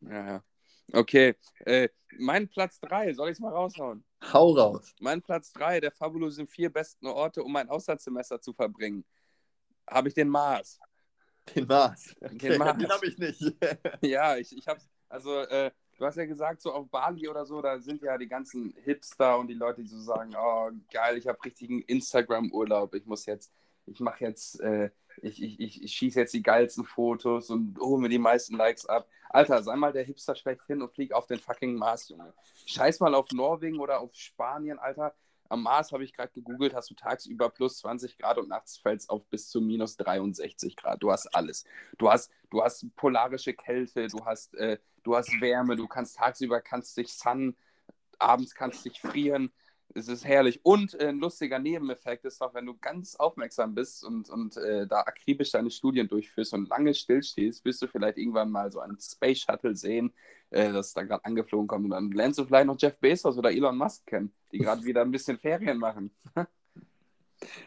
Ja. Okay. Äh, mein Platz 3, soll ich es mal raushauen? Hau raus. Mein Platz 3 der fabulosen vier besten Orte, um ein Auslandssemester zu verbringen. Habe ich den Mars. Den Mars. Okay, den Mars. Den habe ich nicht. ja, ich, ich habe also, äh, du hast ja gesagt, so auf Bali oder so, da sind ja die ganzen Hipster und die Leute, die so sagen, oh, geil, ich habe richtigen Instagram-Urlaub, ich muss jetzt, ich mache jetzt, äh, ich, ich, ich, ich schieße jetzt die geilsten Fotos und hole mir die meisten Likes ab. Alter, sei mal der Hipster schlechthin und flieg auf den fucking Mars, Junge. Scheiß mal auf Norwegen oder auf Spanien, Alter. Am Mars habe ich gerade gegoogelt, hast du tagsüber plus 20 Grad und nachts fällt es auf bis zu minus 63 Grad. Du hast alles. Du hast, du hast polarische Kälte, du hast, äh, du hast Wärme, du kannst tagsüber kannst dich sun, abends kannst dich frieren. Es ist herrlich. Und äh, ein lustiger Nebeneffekt ist auch, wenn du ganz aufmerksam bist und, und äh, da akribisch deine Studien durchführst und lange stillstehst, wirst du vielleicht irgendwann mal so einen Space Shuttle sehen, äh, das da gerade angeflogen kommt. Und dann lernst du vielleicht noch Jeff Bezos oder Elon Musk kennen, die gerade wieder ein bisschen Ferien machen.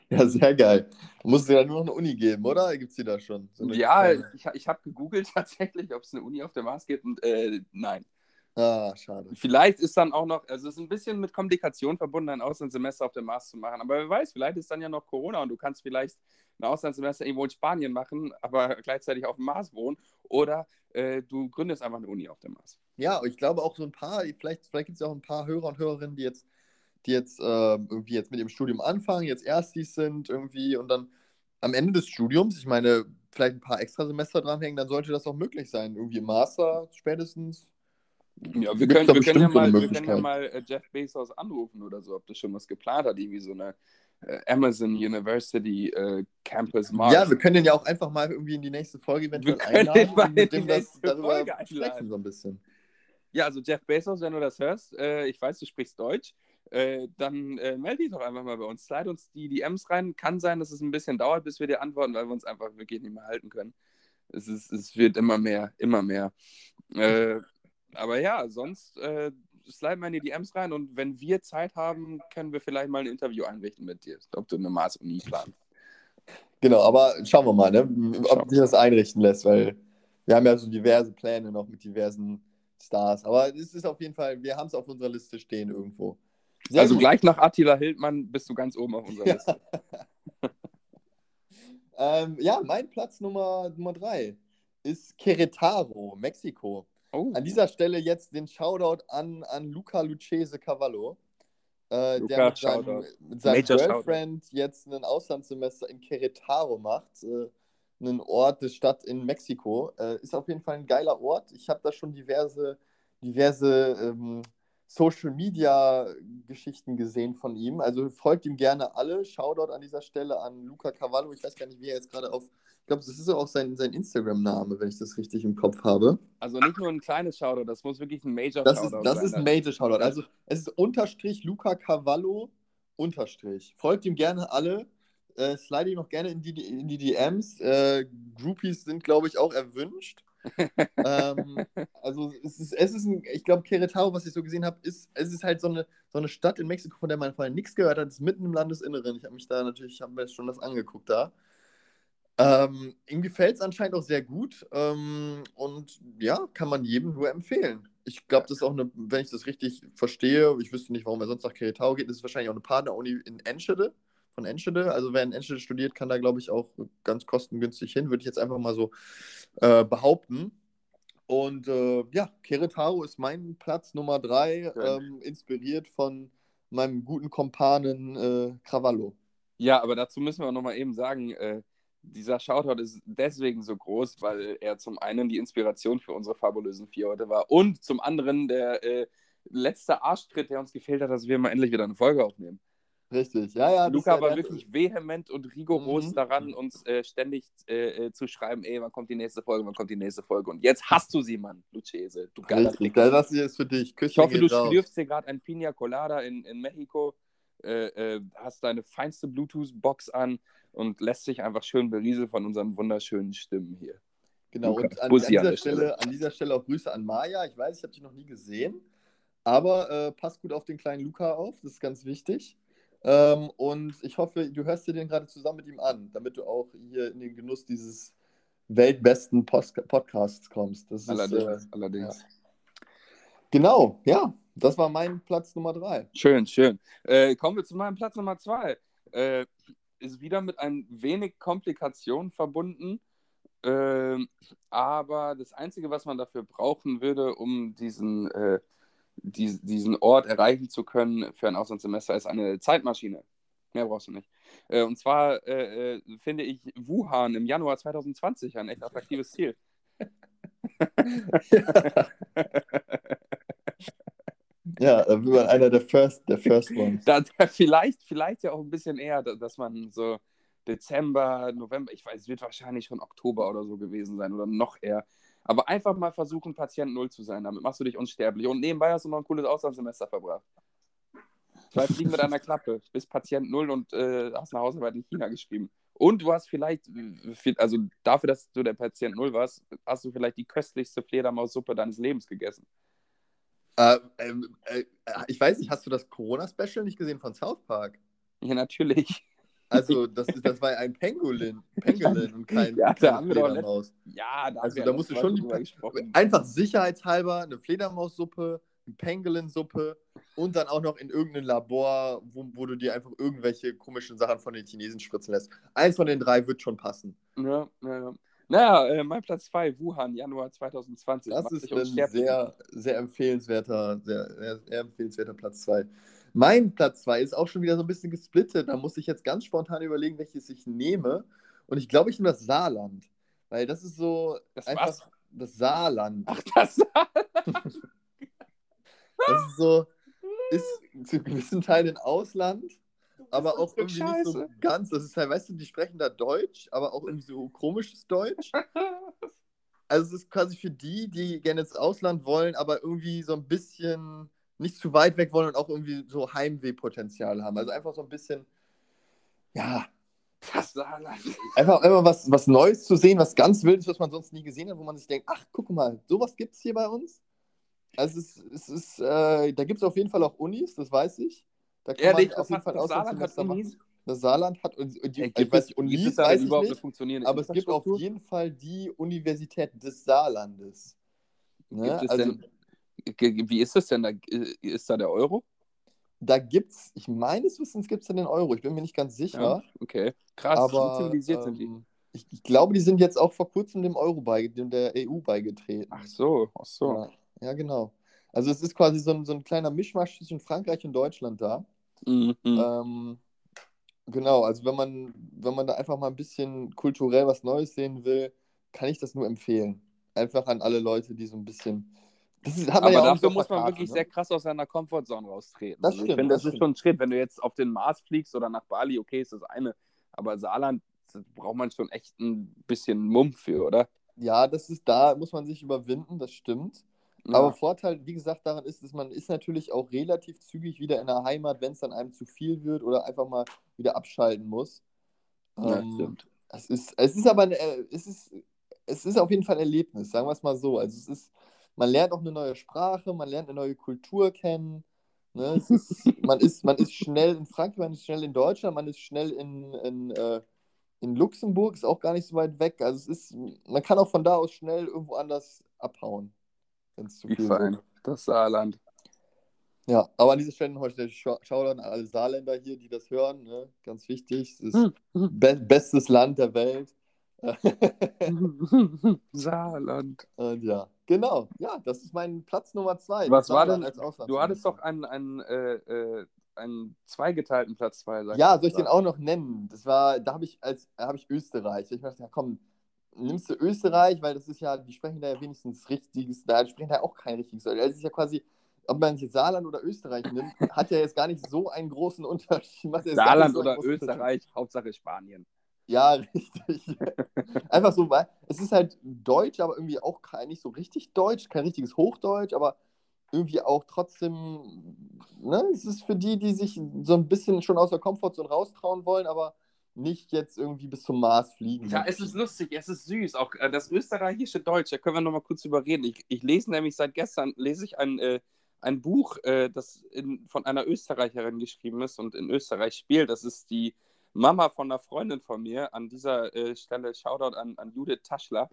ja, sehr geil. Musst du ja nur noch eine Uni geben, oder? Gibt es die da schon? So ja, kleine... ich, ich habe gegoogelt tatsächlich, ob es eine Uni auf dem Mars gibt und äh, nein. Ah, schade. Vielleicht ist dann auch noch, also es ist ein bisschen mit Komplikation verbunden, ein Auslandssemester auf dem Mars zu machen. Aber wer weiß, vielleicht ist dann ja noch Corona und du kannst vielleicht ein Auslandssemester irgendwo in Spanien machen, aber gleichzeitig auf dem Mars wohnen. Oder äh, du gründest einfach eine Uni auf dem Mars. Ja, ich glaube auch so ein paar, vielleicht, vielleicht gibt es ja auch ein paar Hörer und Hörerinnen, die jetzt die jetzt äh, irgendwie jetzt mit dem Studium anfangen, jetzt Erstis sind irgendwie und dann am Ende des Studiums, ich meine, vielleicht ein paar Extrasemester dranhängen, dann sollte das auch möglich sein. Irgendwie Master spätestens. Ja, wir können, wir können, ja mal, wir können ja mal äh, Jeff Bezos anrufen oder so, ob das schon was geplant hat, irgendwie so eine äh, Amazon University äh, Campus Mars. Ja, wir können den ja auch einfach mal irgendwie in die nächste Folge eventuell wir einladen und mit dem das Folge sprechen so ein bisschen. Ja, also Jeff Bezos, wenn du das hörst, äh, ich weiß, du sprichst Deutsch, äh, dann äh, melde dich doch einfach mal bei uns. Slide uns die DMs rein. Kann sein, dass es ein bisschen dauert, bis wir dir antworten, weil wir uns einfach wirklich nicht mehr halten können. Es, ist, es wird immer mehr, immer mehr. Äh, aber ja, sonst äh, slide mal in die DMs rein und wenn wir Zeit haben, können wir vielleicht mal ein Interview einrichten mit dir, ob du eine Mars-Uni planst. Genau, aber schauen wir mal, ne? ob sich das einrichten lässt, weil wir haben ja so diverse Pläne noch mit diversen Stars. Aber es ist auf jeden Fall, wir haben es auf unserer Liste stehen irgendwo. Sehr also gut. gleich nach Attila Hildmann bist du ganz oben auf unserer Liste. ähm, ja, mein Platz Nummer, Nummer drei ist Querétaro, Mexiko. Oh. An dieser Stelle jetzt den Shoutout an, an Luca Lucchese Cavallo, äh, Luca, der mit seinem, mit seinem Girlfriend Shoutout. jetzt ein Auslandssemester in Querétaro macht. Äh, einen Ort, eine Stadt in Mexiko. Äh, ist auf jeden Fall ein geiler Ort. Ich habe da schon diverse, diverse ähm, Social Media Geschichten gesehen von ihm. Also folgt ihm gerne alle. Shoutout an dieser Stelle an Luca Cavallo. Ich weiß gar nicht, wie er jetzt gerade auf. Ich glaube, das ist auch sein, sein Instagram-Name, wenn ich das richtig im Kopf habe. Also nicht nur ein kleines Shoutout, das muss wirklich ein Major das Shoutout ist, das sein. Das ist ein Major Shoutout. Also es ist Unterstrich Luca Cavallo Unterstrich. Folgt ihm gerne alle. Äh, slide ihm noch gerne in die, in die DMs. Äh, Groupies sind, glaube ich, auch erwünscht ähm, also es ist, es ist ein, ich glaube, Querétaro, was ich so gesehen habe, ist, es ist halt so eine, so eine Stadt in Mexiko, von der man vorher nichts gehört hat, ist mitten im Landesinneren. Ich habe mich da natürlich, habe mir schon das angeguckt da. Ähm, ihm gefällt es anscheinend auch sehr gut ähm, und ja, kann man jedem nur empfehlen. Ich glaube, das ist auch eine, wenn ich das richtig verstehe, ich wüsste nicht, warum er sonst nach Querétaro geht, das ist wahrscheinlich auch eine Partner-Uni in Enschede, von Enschede. Also wer in Enschede studiert, kann da, glaube ich, auch ganz kostengünstig hin, würde ich jetzt einfach mal so äh, behaupten. Und äh, ja, Keretaro ist mein Platz Nummer drei, ähm, inspiriert von meinem guten Kompanen äh, Cravallo. Ja, aber dazu müssen wir auch nochmal eben sagen, äh, dieser Shoutout ist deswegen so groß, weil er zum einen die Inspiration für unsere fabulösen vier heute war und zum anderen der äh, letzte Arschtritt, der uns gefehlt hat, dass wir mal endlich wieder eine Folge aufnehmen. Richtig, ja, ja. Luca war wirklich vehement und rigoros mhm. daran, uns äh, ständig äh, äh, zu schreiben, ey, wann kommt die nächste Folge, wann kommt die nächste Folge. Und jetzt hast du sie, Mann, Lucchese. Du geiler Richtig, das hier ist für dich. Küsschen ich hoffe, du schlürfst dir gerade ein Pina Colada in, in Mexiko, äh, äh, hast deine feinste Bluetooth-Box an und lässt sich einfach schön berieseln von unseren wunderschönen Stimmen hier. Genau, Luca, und an, an, dieser Stelle, an dieser Stelle auch Grüße an Maya. Ich weiß, ich habe dich noch nie gesehen, aber äh, passt gut auf den kleinen Luca auf, das ist ganz wichtig. Ähm, und ich hoffe, du hörst dir den gerade zusammen mit ihm an, damit du auch hier in den Genuss dieses weltbesten Post Podcasts kommst. Das allerdings. Ist, äh, allerdings. Ja. Genau, ja, das war mein Platz Nummer drei. Schön, schön. Äh, kommen wir zu meinem Platz Nummer zwei. Äh, ist wieder mit ein wenig Komplikationen verbunden. Äh, aber das Einzige, was man dafür brauchen würde, um diesen äh, die, diesen Ort erreichen zu können für ein Auslandssemester, ist eine Zeitmaschine. Mehr brauchst du nicht. Äh, und zwar äh, äh finde ich Wuhan im Januar 2020 ein echt attraktives Ziel. ja, da will man einer der First, der First Ones. Da, da vielleicht, vielleicht ja auch ein bisschen eher, dass man so Dezember, November, ich weiß, es wird wahrscheinlich schon Oktober oder so gewesen sein oder noch eher, aber einfach mal versuchen, Patient Null zu sein. Damit machst du dich unsterblich. Und nebenbei hast du noch ein cooles Auslandssemester verbracht. Zwei Fliegen mit einer Klappe. Bist Patient Null und äh, hast eine Hausarbeit in China geschrieben. Und du hast vielleicht, also dafür, dass du der Patient Null warst, hast du vielleicht die köstlichste Fledermaussuppe deines Lebens gegessen. Äh, äh, äh, ich weiß nicht, hast du das Corona-Special nicht gesehen von South Park? Ja, natürlich. Also, das, ist, das war ein Pangolin, Pangolin und kein ja, da haben wir Fledermaus. Ja, da also, da musst du schon die, einfach sicherheitshalber eine Fledermaussuppe, eine Pangolin-Suppe und dann auch noch in irgendeinem Labor, wo, wo du dir einfach irgendwelche komischen Sachen von den Chinesen spritzen lässt. Eins von den drei wird schon passen. Ja, ja, ja. Naja, äh, mein Platz 2, Wuhan, Januar 2020. Das ist ein sehr, sehr empfehlenswerter, sehr, sehr, sehr empfehlenswerter Platz 2. mein Platz 2 ist auch schon wieder so ein bisschen gesplittet. Da muss ich jetzt ganz spontan überlegen, welches ich nehme. Und ich glaube, ich nehme das Saarland. Weil das ist so Das einfach was? das Saarland. Ach, das. Das ist so, ist zu gewissen Teilen ein Ausland, aber auch irgendwie nicht so Scheiße. ganz. Das ist halt, weißt du, die sprechen da Deutsch, aber auch irgendwie so komisches Deutsch. Also es ist quasi für die, die gerne ins Ausland wollen, aber irgendwie so ein bisschen nicht zu weit weg wollen und auch irgendwie so Heimwehpotenzial haben. Also einfach so ein bisschen, ja, Das einfach, einfach was, was Neues zu sehen, was ganz Wildes, was man sonst nie gesehen hat, wo man sich denkt, ach, guck mal, sowas gibt es hier bei uns. Also es ist, es ist äh, da gibt es auf jeden Fall auch Unis, das weiß ich. Da kann Ehrlich, man auf jeden Fall Auslandssemester machen. Das Saarland hat, und, und die, Ey, ich gibt, weiß Unis weiß ich nicht, funktionierende aber es gibt auf jeden Fall die Universität des Saarlandes. Ne? Also denn, wie ist das denn? Da, ist da der Euro? da gibt es, ich meines Wissens gibt es den Euro, ich bin mir nicht ganz sicher. Okay. Krass, Aber zivilisiert sind die. ähm, ich, ich glaube, die sind jetzt auch vor kurzem dem Euro dem der EU beigetreten. Ach so, ach so. Ja, ja, genau. Also es ist quasi so ein, so ein kleiner Mischmasch zwischen Frankreich und Deutschland da. Mhm. Ähm, genau, also wenn man, wenn man da einfach mal ein bisschen kulturell was Neues sehen will, kann ich das nur empfehlen. Einfach an alle Leute, die so ein bisschen. Das hat man Aber ja dafür auf muss man wirklich ne? sehr krass aus seiner Comfortzone raustreten. Das Also ich stimmt, finde, das das ist schon ein Schritt. Wenn du jetzt auf den Mars fliegst oder nach Bali, okay, ist das eine. Aber Saarland braucht man schon echt ein bisschen Mumm für, oder? Ja, das ist da, muss man sich überwinden, das stimmt. Ja. Aber Vorteil, wie gesagt, daran ist, dass man ist natürlich auch relativ zügig wieder in der Heimat, wenn es dann einem zu viel wird oder einfach mal wieder abschalten muss. ja, Ähm, stimmt. Es ist, es ist aber ein, äh, es ist, es ist auf jeden Fall ein Erlebnis, sagen wir es mal so. Also es ist, man lernt auch eine neue Sprache, man lernt eine neue Kultur kennen. Ne? Ist, man, ist, man ist schnell in Frankreich, man ist schnell in Deutschland, man ist schnell in, in, äh, in Luxemburg, ist auch gar nicht so weit weg. Also es ist, man kann auch von da aus schnell irgendwo anders abhauen, wenn es zu Wie fein. Das Saarland. Ja, aber an dieser Stelle heute Shoutout an alle Saarländer hier, die das hören. Ne? Ganz wichtig. Es ist Hm. be bestes Land der Welt. Saarland. Und ja, genau. Ja, das ist mein Platz Nummer zwei. Was das war denn-. Du hattest doch einen, einen, äh, äh, einen zweigeteilten Platz 2, Ja, soll ich den auch noch nennen? Das war, da habe ich als habe ich Österreich. Ich dachte, ja komm, nimmst du Österreich, weil das ist ja, die sprechen da ja wenigstens richtiges, da sprechen da auch kein richtiges Deutsch. Es ist ja quasi, ob man jetzt Saarland oder Österreich nimmt, hat ja jetzt gar nicht so einen großen Unterschied. Saarland so einen oder Unterschied. Österreich, Hauptsache Spanien. Ja, richtig. Einfach so, weil es ist halt Deutsch, aber irgendwie auch kein, nicht so richtig Deutsch, kein richtiges Hochdeutsch, aber irgendwie auch trotzdem, ne, es ist für die, die sich so ein bisschen schon aus der Komfortzone raustrauen wollen, aber nicht jetzt irgendwie bis zum Mars fliegen. Ja, es ist lustig, es ist süß. Auch äh, das österreichische Deutsch, da können wir noch mal kurz überreden. Ich, ich lese nämlich seit gestern, lese ich ein, äh, ein Buch, äh, das in, von einer Österreicherin geschrieben ist und in Österreich spielt. Das ist die Mama von einer Freundin von mir. An dieser äh, Stelle Shoutout an, an Judith Taschler.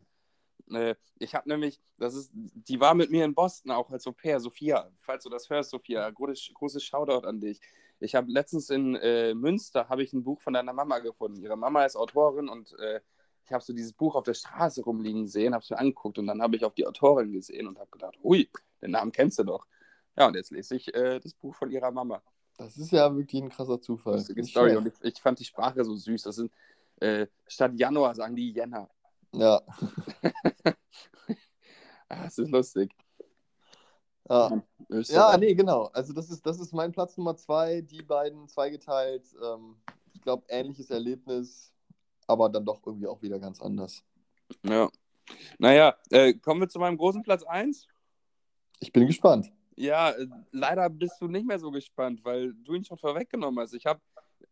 Äh, ich habe nämlich, das ist, die war mit mir in Boston auch als Au pair, Sophia. Falls du das hörst, Sophia, großes, großes Shoutout an dich. Ich habe letztens in äh, Münster habe ich ein Buch von deiner Mama gefunden. Ihre Mama ist Autorin und äh, ich habe so dieses Buch auf der Straße rumliegen sehen, habe es mir angeguckt und dann habe ich auf die Autorin gesehen und habe gedacht, hui, den Namen kennst du doch. Ja, und jetzt lese ich äh, das Buch von ihrer Mama. Das ist ja wirklich ein krasser Zufall. Lustige Story. Und ich, ich fand die Sprache so süß. Das sind äh, statt Januar sagen die Jänner. Ja, Ah, das ist lustig. ja. Ja, nee, genau. Also das ist, das ist mein Platz Nummer zwei, die beiden zweigeteilt. Ähm, ich glaube, ähnliches Erlebnis, aber dann doch irgendwie auch wieder ganz anders. Ja. Naja, äh, kommen wir zu meinem großen Platz 1. Ich bin gespannt. Ja, äh, leider bist du nicht mehr so gespannt, weil du ihn schon vorweggenommen hast. Ich habe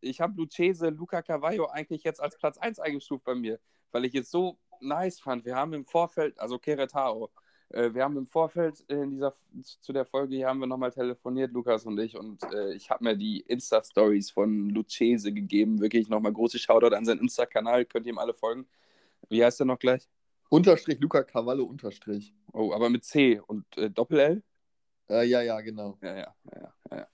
ich hab Lucchese, Luca Cavallo eigentlich jetzt als Platz 1 eingestuft bei mir, weil ich es so nice fand. Wir haben im Vorfeld, also Keretao, äh, wir haben im Vorfeld in dieser, zu der Folge hier haben wir nochmal telefoniert, Lukas und ich, und äh, ich habe mir die Insta-Stories von Lucchese gegeben. Wirklich nochmal große Shoutout an seinen Insta-Kanal, könnt ihr ihm alle folgen. Wie heißt der noch gleich? Unterstrich Luca Cavallo Unterstrich. Oh, aber mit C und äh, Doppel-L? Äh, ja, ja, genau. Ja, ja, ja, ja.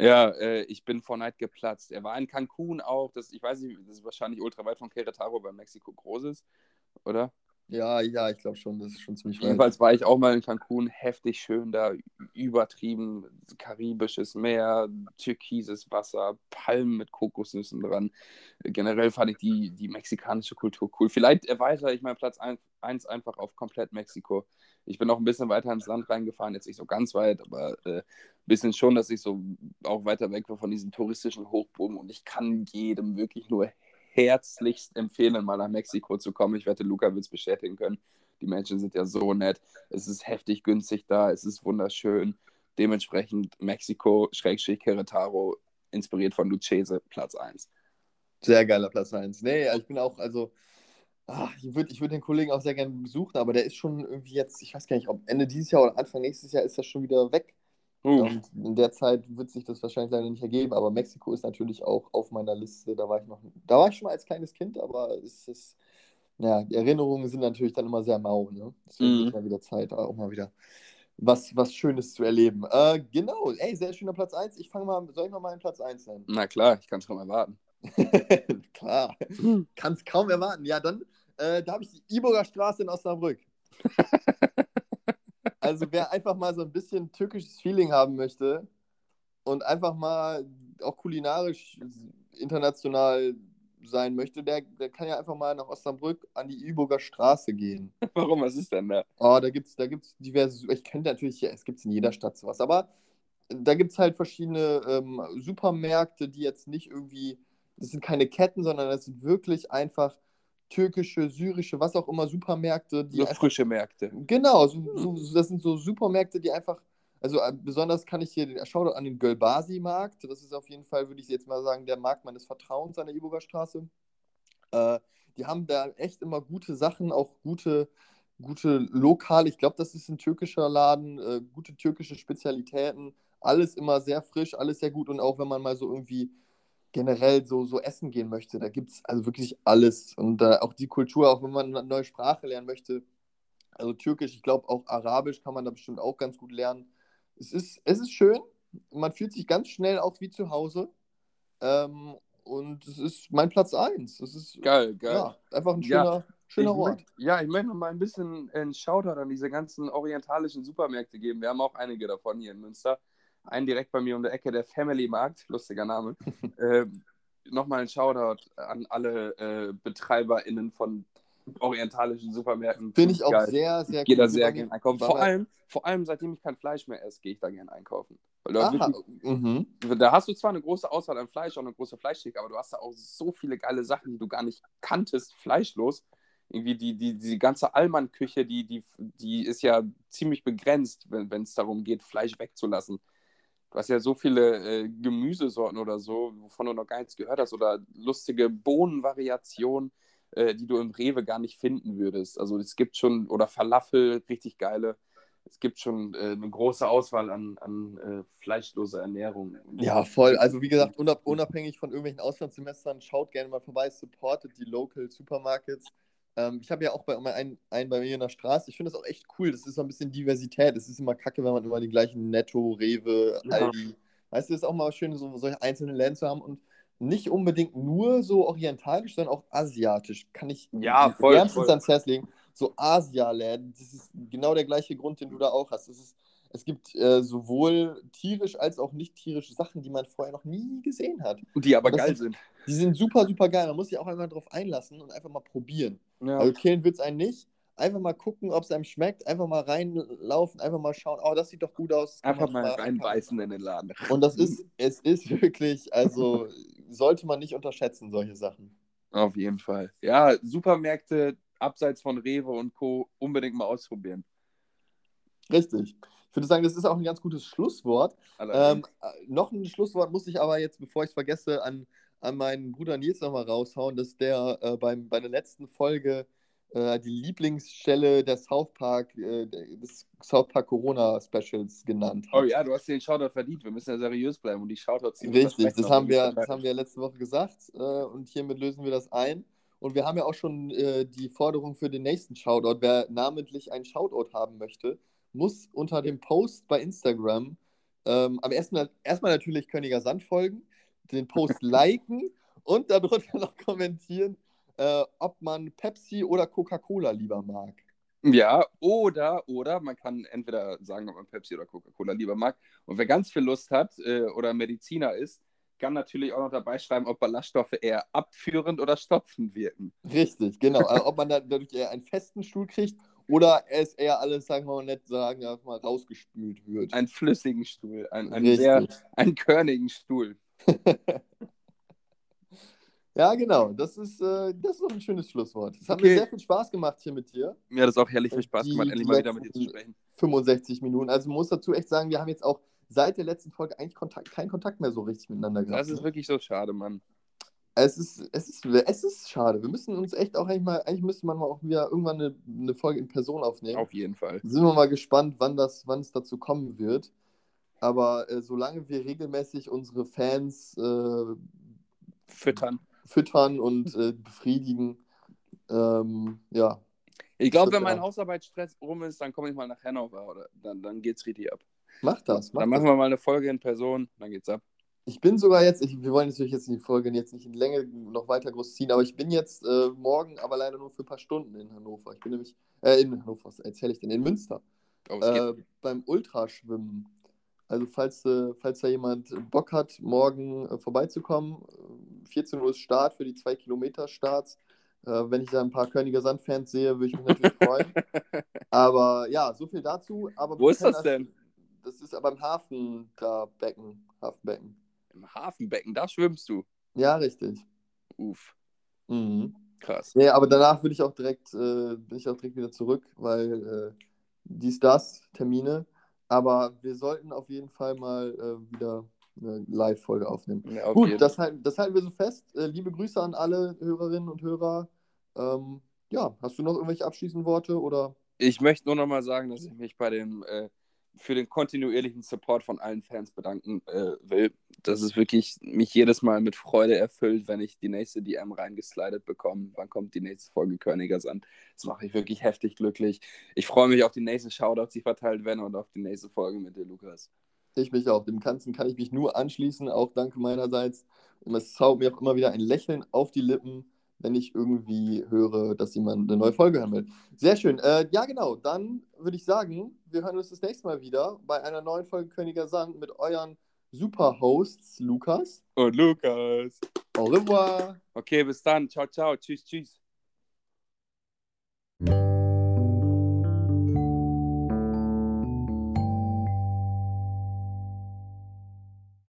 ja. Äh, ich bin vor Neid geplatzt. Er war in Cancun auch. Das, ich weiß nicht, das ist wahrscheinlich ultra weit von Querétaro bei Mexiko groß ist, oder? Ja, ja, ich glaube schon, das ist schon ziemlich weit. Jedenfalls war ich auch mal in Cancun, heftig schön da, übertrieben, karibisches Meer, türkises Wasser, Palmen mit Kokosnüssen dran. Generell fand ich die, die mexikanische Kultur cool. Vielleicht erweitere ich meinen Platz 1 einfach auf komplett Mexiko. Ich bin auch ein bisschen weiter ins Land reingefahren, jetzt nicht so ganz weit, aber äh, ein bisschen schon, dass ich so auch weiter weg war von diesen touristischen Hochburgen und ich kann jedem wirklich nur herzlichst empfehlen, mal nach Mexiko zu kommen. Ich wette, Luca wird es bestätigen können. Die Menschen sind ja so nett. Es ist heftig günstig da. Es ist wunderschön. Dementsprechend Mexiko, Schrägstrich Querétaro, inspiriert von Lucchese, Platz 1. Sehr geiler Platz 1. Nee, ich bin auch, also, ach, ich würde ich würd den Kollegen auch sehr gerne besuchen, aber der ist schon irgendwie jetzt, ich weiß gar nicht, ob Ende dieses Jahr oder Anfang nächstes Jahr ist er schon wieder weg. Uh. Und in der Zeit wird sich das wahrscheinlich leider nicht ergeben, aber Mexiko ist natürlich auch auf meiner Liste. Da war ich noch, da war ich schon mal als kleines Kind, aber es ist, naja, die Erinnerungen sind natürlich dann immer sehr mau, ne? Deswegen mm. ist mal wieder Zeit, auch mal wieder was, was Schönes zu erleben. Äh, genau, ey, sehr schöner Platz 1. Ich fange mal, soll ich mal meinen Platz 1 nennen? Na klar, ich kann es kaum erwarten. klar, kann es kaum erwarten. Ja, dann, äh, da habe ich die Iburger Straße in Osnabrück. Also wer einfach mal so ein bisschen türkisches Feeling haben möchte und einfach mal auch kulinarisch international sein möchte, der, der kann ja einfach mal nach Osnabrück an die Üburger Straße gehen. Warum? Was ist denn da? Oh, da gibt es da gibt's diverse, ich kenne natürlich, ja, es gibt in jeder Stadt sowas, aber da gibt es halt verschiedene ähm, Supermärkte, die jetzt nicht irgendwie, das sind keine Ketten, sondern das sind wirklich einfach türkische, syrische, was auch immer Supermärkte. Die so einfach, frische Märkte. Genau, so, so, das sind so Supermärkte, die einfach, also äh, besonders kann ich hier, schau an den Gölbasi-Markt, das ist auf jeden Fall, würde ich jetzt mal sagen, der Markt meines Vertrauens an der Iburger Straße. Äh, die haben da echt immer gute Sachen, auch gute, gute Lokale. Ich glaube, das ist ein türkischer Laden, äh, gute türkische Spezialitäten. Alles immer sehr frisch, alles sehr gut. Und auch wenn man mal so irgendwie generell so, so essen gehen möchte, da gibt es also wirklich alles. Und äh, auch die Kultur, auch wenn man eine neue Sprache lernen möchte, also Türkisch, ich glaube auch Arabisch kann man da bestimmt auch ganz gut lernen. Es ist, es ist schön, man fühlt sich ganz schnell auch wie zu Hause. Ähm, und es ist mein Platz 1. Es ist geil, geil. Ja, einfach ein schöner, ja, schöner Ort. Möchte, ja, ich möchte mal ein bisschen einen Shoutout an diese ganzen orientalischen Supermärkte geben. Wir haben auch einige davon hier in Münster einen direkt bei mir um der Ecke, der Family Markt, lustiger Name. äh, Nochmal ein Shoutout an alle äh, BetreiberInnen von orientalischen Supermärkten. Finde ich auch geil. sehr, sehr gehe da sehr gerne einkaufen. Vor allem, vor allem, seitdem ich kein Fleisch mehr esse, gehe ich da gerne einkaufen. Weil Aha, wirklich, mhm. Da hast du zwar eine große Auswahl an Fleisch, auch eine große Fleischtheke, aber du hast da auch so viele geile Sachen, die du gar nicht kanntest, fleischlos. Irgendwie die, die, die ganze Allmann-Küche, die, die, die ist ja ziemlich begrenzt, wenn es darum geht, Fleisch wegzulassen. Du hast ja so viele äh, Gemüsesorten oder so, wovon du noch gar nichts gehört hast, oder lustige Bohnenvariationen, äh, die du im Rewe gar nicht finden würdest. Also es gibt schon, oder Falafel, richtig geile. Es gibt schon äh, eine große Auswahl an, an äh, fleischloser Ernährung. Ja, voll. Also wie gesagt, unabhängig von irgendwelchen Auslandssemestern, schaut gerne mal vorbei, supportet die Local Supermarkets. Ähm, ich habe ja auch bei, einen, einen bei mir in der Straße. Ich finde das auch echt cool. Das ist so ein bisschen Diversität. Es ist immer kacke, wenn man immer die gleichen Netto, Rewe, Aldi. Ja. Weißt du, es ist auch mal schön, so solche einzelnen Läden zu haben und nicht unbedingt nur so orientalisch, sondern auch asiatisch. Kann ich ja, voll, wärmstens ans Herz legen. So Asia-Läden, das ist genau der gleiche Grund, den du da auch hast. Das ist es gibt äh, sowohl tierisch als auch nicht tierische Sachen, die man vorher noch nie gesehen hat. Und die aber geil sind. Die sind super, super geil. Man muss sich auch einfach drauf einlassen und einfach mal probieren. Ja. Also killen wird es einen nicht. Einfach mal gucken, ob es einem schmeckt. Einfach mal reinlaufen, einfach mal schauen, oh, das sieht doch gut aus. Einfach mal reinbeißen in den Laden. Und das ist, es ist wirklich, also sollte man nicht unterschätzen, solche Sachen. Auf jeden Fall. Ja, Supermärkte abseits von Rewe und Co. unbedingt mal ausprobieren. Richtig. Ich würde sagen, das ist auch ein ganz gutes Schlusswort. Ähm, äh, noch ein Schlusswort muss ich aber jetzt, bevor ich es vergesse, an, an meinen Bruder Nils nochmal raushauen, dass der äh, beim, bei der letzten Folge äh, die Lieblingsstelle der South Park, äh, des South Park Corona Specials genannt hat. Oh ja, du hast den Shoutout verdient. Wir müssen ja seriös bleiben und die Shoutouts ziehen. Richtig, das, haben, wir, das haben wir letzte Woche gesagt äh, und hiermit lösen wir das ein. Und wir haben ja auch schon äh, die Forderung für den nächsten Shoutout. Wer namentlich einen Shoutout haben möchte, muss unter dem Post bei Instagram ähm, am ersten erstmal natürlich Königer Sand folgen, den Post liken und darunter noch kommentieren, äh, ob man Pepsi oder Coca-Cola lieber mag. Ja, oder, oder man kann entweder sagen, ob man Pepsi oder Coca-Cola lieber mag. Und wer ganz viel Lust hat äh, oder Mediziner ist, kann natürlich auch noch dabei schreiben, ob Ballaststoffe eher abführend oder stopfend wirken. Richtig, genau. also, ob man dadurch eher einen festen Stuhl kriegt oder es eher alles, sagen wir mal nett sagen, mal rausgespült wird. Einen flüssigen Stuhl, einen, einen sehr, einen körnigen Stuhl. Ja, genau. Das ist, äh, das ist auch ein schönes Schlusswort. Es hat okay. mir sehr viel Spaß gemacht hier mit dir. Mir hat es auch herrlich viel Spaß gemacht, endlich mal wieder mit dir zu sprechen. 65 Minuten. Also man muss dazu echt sagen, wir haben jetzt auch seit der letzten Folge eigentlich Kontakt, keinen Kontakt mehr so richtig miteinander gehabt. Das ist ne? wirklich so schade, Mann. Es ist, es, ist, es ist schade. Wir müssen uns echt auch eigentlich mal, eigentlich müsste man mal auch wieder irgendwann eine, eine Folge in Person aufnehmen. Auf jeden Fall. Sind wir mal gespannt, wann, das, wann es dazu kommen wird. Aber äh, solange wir regelmäßig unsere Fans äh, füttern füttern und äh, befriedigen. Ähm, ja. Ich glaube, wenn mein Hausarbeitsstress rum ist, dann komme ich mal nach Hannover oder dann, dann geht's richtig ab. Mach das. Mach dann machen wir mal eine Folge in Person, dann geht's ab. Ich bin sogar jetzt, ich, wir wollen natürlich jetzt die Folge jetzt nicht in Länge noch weiter groß ziehen, aber ich bin jetzt äh, morgen, aber leider nur für ein paar Stunden in Hannover. Ich bin nämlich, äh, in Hannover, was erzähle ich denn? In Münster. Oh, äh, beim Ultraschwimmen. Also falls, äh, falls da jemand Bock hat, morgen äh, vorbeizukommen, 14 Uhr ist Start für die 2 Kilometer Starts. Äh, wenn ich da ein paar Körniger Sand-Fans sehe, würde ich mich natürlich freuen. Aber ja, so viel dazu. Aber Wo ist das denn? Das ist aber im Hafen da Becken, Hafenbecken. Im Hafenbecken, da schwimmst du? Ja, richtig. Uff. Mhm. Krass. Nee, aber danach würde ich auch direkt, äh, bin ich auch direkt wieder zurück, weil äh, dies, das, Termine. Aber wir sollten auf jeden Fall mal äh, wieder eine Live-Folge aufnehmen. Ja, auf Gut, das, halt, das, halten wir so fest. Äh, liebe Grüße an alle Hörerinnen und Hörer. Ähm, ja, hast du noch irgendwelche abschließenden Worte oder? Ich möchte nur noch mal sagen, dass ich mich bei dem äh, für den kontinuierlichen Support von allen Fans bedanken äh, will. Das ist wirklich mich jedes Mal mit Freude erfüllt, wenn ich die nächste DM reingeslidet bekomme. Wann kommt die nächste Folge Körnigers an? Das macht mich wirklich heftig glücklich. Ich freue mich auf die nächsten Shoutouts, die verteilt werden und auf die nächste Folge mit dir, Lukas. Ich mich auch. Dem Ganzen kann ich mich nur anschließen. Auch danke meinerseits. Es zaubert mir auch immer wieder ein Lächeln auf die Lippen wenn ich irgendwie höre, dass jemand eine neue Folge hören will. Sehr schön. Äh, ja, genau. Dann würde ich sagen, wir hören uns das nächste Mal wieder bei einer neuen Folge Königer Sand mit euren Superhosts Lukas und Lukas. Au revoir. Okay, bis dann. Ciao, ciao. Tschüss, tschüss.